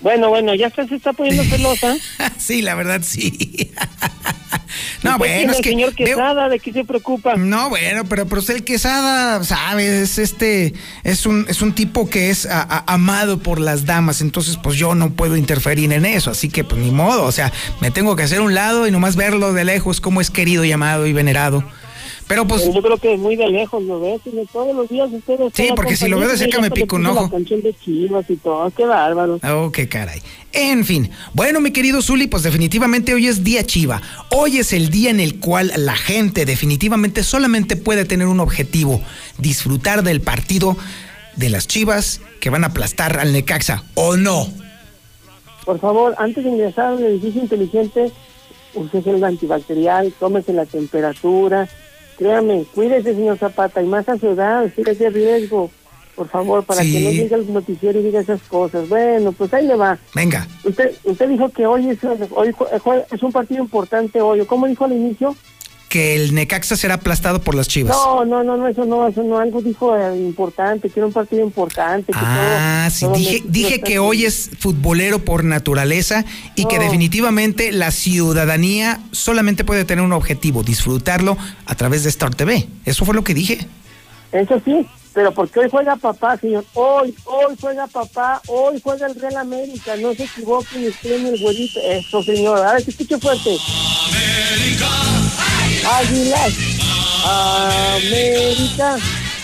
S4: Bueno, bueno, ya se está poniendo (laughs) celosa.
S1: sí, la verdad, sí. (laughs) no,
S4: Usted
S1: bueno, es
S4: al
S1: que.
S4: señor Quesada, ¿de qué se preocupa?
S1: No, bueno, pero pues el Quesada, sabes, es este, es un, es un tipo que es a- a- amado por las damas, entonces pues yo no puedo interferir en eso, así que pues ni modo, o sea, me tengo que hacer un lado y nomás verlo de lejos como es querido, llamado y venerado. Pero pues,
S4: Yo creo que muy de lejos lo ve, señor. Todos los días ustedes.
S1: Sí, porque si lo veo de cerca me pica un ojo.
S4: La canción de Chivas y todo, qué bárbaro.
S1: oh, qué caray. En fin, bueno, mi querido Zuli, pues definitivamente hoy es día chiva. Hoy es el día en el cual la gente definitivamente solamente puede tener un objetivo, disfrutar del partido de las chivas que van a aplastar al Necaxa, ¿o no?
S4: Por favor, antes de ingresar al edificio inteligente, use el antibacterial, tómese la temperatura. Créame, cuídese, señor Zapata, y más a su edad, fíjese riesgo.
S18: por favor, para
S1: Sí.
S18: que no llegue al noticiero y diga esas cosas. Bueno, pues ahí le va.
S1: Venga.
S18: Usted usted dijo que hoy es, hoy es un partido importante hoy. ¿Cómo dijo al inicio?
S1: Que el Necaxa será aplastado por las chivas.
S18: No, no, no, no, eso no, eso no. Algo dijo eh, importante, que era un partido importante. Que
S1: Ah,
S18: todo-
S1: sí,
S18: todo
S1: dije, que hoy es futbolero por naturaleza y que definitivamente la ciudadanía solamente puede tener un objetivo, disfrutarlo a través de Star TV. Eso fue lo que dije.
S18: Eso sí, pero porque hoy juega papá, señor. Hoy, hoy juega papá, hoy juega el Real América. No se equivoquen, estén el güerito. Eso, señor. A ver, que escuche fuerte. Águilas. América.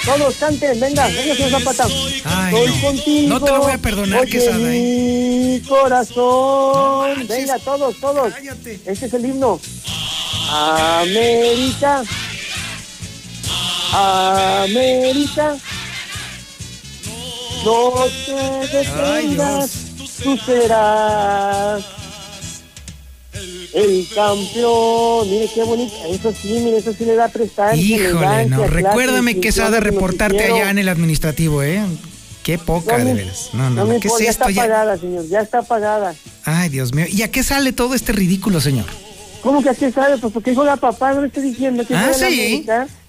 S18: Todos canten, venga, venga, señor Zapata.
S1: Ay,
S18: Estoy
S1: no.
S18: contigo.
S1: No te lo voy a perdonar,
S18: oye,
S1: Quesada, ¿eh?
S18: Mi corazón. venga, todos, todos. Este es el himno. América. América. No te detengas, tú serás el campeón. Mire qué bonito. Eso sí, mire, eso sí le da prestancia.
S1: Híjole, no. Recuérdame que
S18: distinción
S1: de
S18: al
S1: reportarte allá en el administrativo, ¿eh? Qué poca,
S18: No
S1: de veras. No, no,
S18: No
S1: no. ¿Qué es
S18: ya está pagada, señor, ya está pagada.
S1: Ay, Dios mío. ¿Y a qué sale todo este ridículo, señor?
S18: ¿Cómo que aquí sabe? Pues porque juega papá, no le estoy diciendo que
S1: Ah,
S18: la
S1: sí.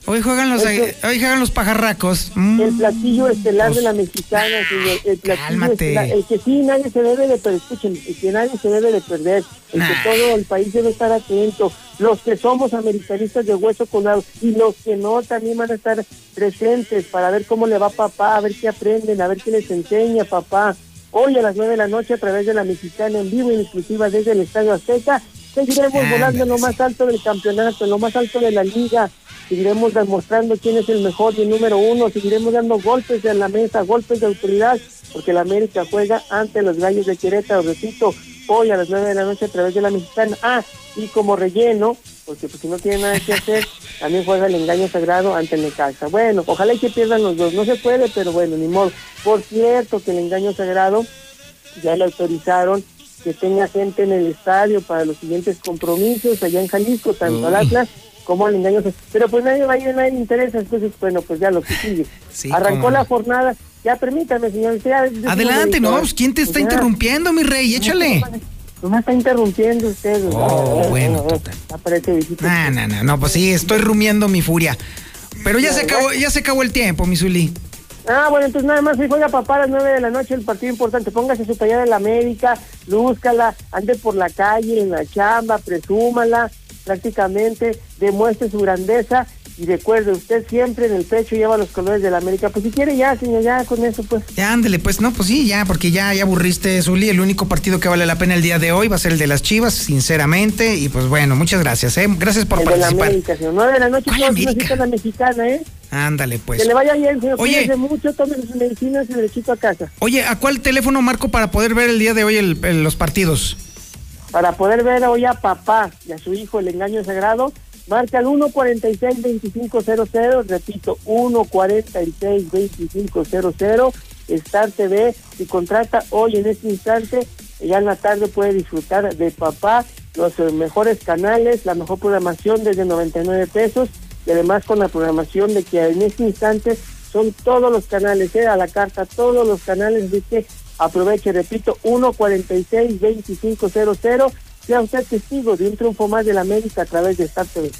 S1: Hoy juegan los,
S18: Eso-
S1: hoy juegan los pajarracos. Mm.
S18: El platillo estelar de la mexicana, señor. El platillo
S1: cálmate.
S18: estelar. El que sí nadie se debe de perder. Escuchen, el que nadie se debe de perder. El que todo el país debe estar atento. Los que somos americanistas de hueso colado y los que no también van a estar presentes para ver cómo le va papá, a ver qué aprenden, a ver qué les enseña papá. Hoy a las nueve de la noche a través de la mexicana en vivo y en exclusiva desde el Estadio Azteca. Seguiremos volando en lo más alto del campeonato, en lo más alto de la liga. Seguiremos demostrando quién es el mejor y el número uno. Seguiremos dando golpes en la mesa, golpes de autoridad, porque la América juega ante los Gallos de Querétaro. Repito, hoy a las nueve de la noche a través de la mexicana. Ah, y como relleno, porque pues si no tiene nada que hacer, también juega el engaño sagrado ante Necaxa. Bueno, ojalá y que pierdan los dos. No se puede, pero bueno, ni modo. Por cierto, que el engaño sagrado ya le autorizaron que tenga gente en el estadio para los siguientes compromisos allá en Jalisco, tanto al. Atlas como al engaño. Pero pues nadie va a ir, nadie le interesa, entonces bueno, pues ya lo que sigue.
S1: Sí,
S18: Arrancó la jornada, ya permítame, señor. ya-
S1: Adelante, no, pues, ¿quién te está
S18: ya.
S1: interrumpiendo, mi rey? Échale.
S18: No me está interrumpiendo usted.
S1: Oh, bueno,
S18: Aparece visita.
S1: No, no, no, no, pues sí, estoy rumiando mi furia. Pero ya se acabó, ya se acabó el tiempo, mi Zuli.
S18: Ah, bueno, entonces nada más hoy juega papá a las 9 de la noche el partido importante. Póngase su playera de la América, lúzcala, ande por la calle, en la chamba, presúmala, prácticamente, demuestre su grandeza y recuerde, usted siempre en el pecho lleva los colores de la América. Pues si quiere ya, señor, ya con eso pues.
S1: Ya, ándele, pues no, pues sí, ya, porque ya, ya aburriste, Zuli. El único partido que vale la pena el día de hoy va a ser el de las Chivas, sinceramente. Y pues bueno, muchas gracias, ¿eh? Gracias por
S18: el de la
S1: participar.
S18: América, señor. 9 de la noche, todos necesitan la mexicana, ¿eh?
S1: Ándale, pues.
S18: que le vaya bien, señor.
S1: Oye.
S18: Cuídese mucho, tome sus medicinas y derechito a casa.
S1: Oye, ¿a cuál teléfono marco para poder ver el día de hoy el- el- los partidos?
S18: para poder ver hoy a papá y a su hijo el engaño sagrado, marca el 146-2500, repito, 146-2500, Star TV, y contrata hoy en este instante, ya en la tarde puede disfrutar de papá, los eh, mejores canales, la mejor programación desde 99 pesos, y además con la programación de que en este instante son todos los canales, eh, a la carta, todos los canales de que aproveche, repito, 146-2500, sea usted testigo de un triunfo más de la América a través de Star TV.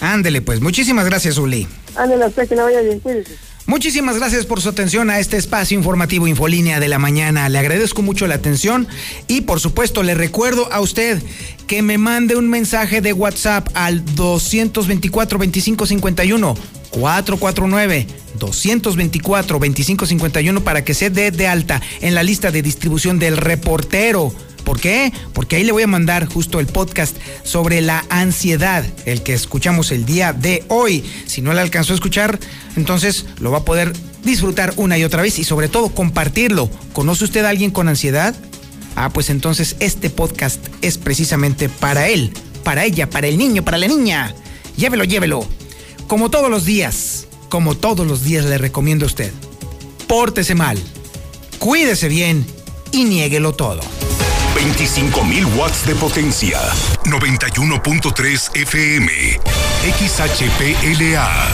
S1: Ándele, pues. Muchísimas gracias, Zuli.
S18: Ándale a usted que le vaya bien, cuídese.
S1: Muchísimas gracias por su atención a este espacio informativo Infolínea de la mañana. Le agradezco mucho la atención y por supuesto le recuerdo a usted que me mande un mensaje de WhatsApp al 224 2551 449 224 2551 para que se dé de alta en la lista de distribución del reportero. ¿Por qué? Porque ahí le voy a mandar justo el podcast sobre la ansiedad, el que escuchamos el día de hoy. Si no le alcanzó a escuchar, entonces lo va a poder disfrutar una y otra vez y sobre todo compartirlo. ¿Conoce usted a alguien con ansiedad? Ah, pues entonces este podcast es precisamente para él, para ella, para el niño, para la niña. Llévelo, llévelo. Como todos los días, como todos los días le recomiendo a usted. Pórtese mal, cuídese bien y niéguelo todo.
S9: 25.000 watts de potencia. 91.3 FM. XHPLA.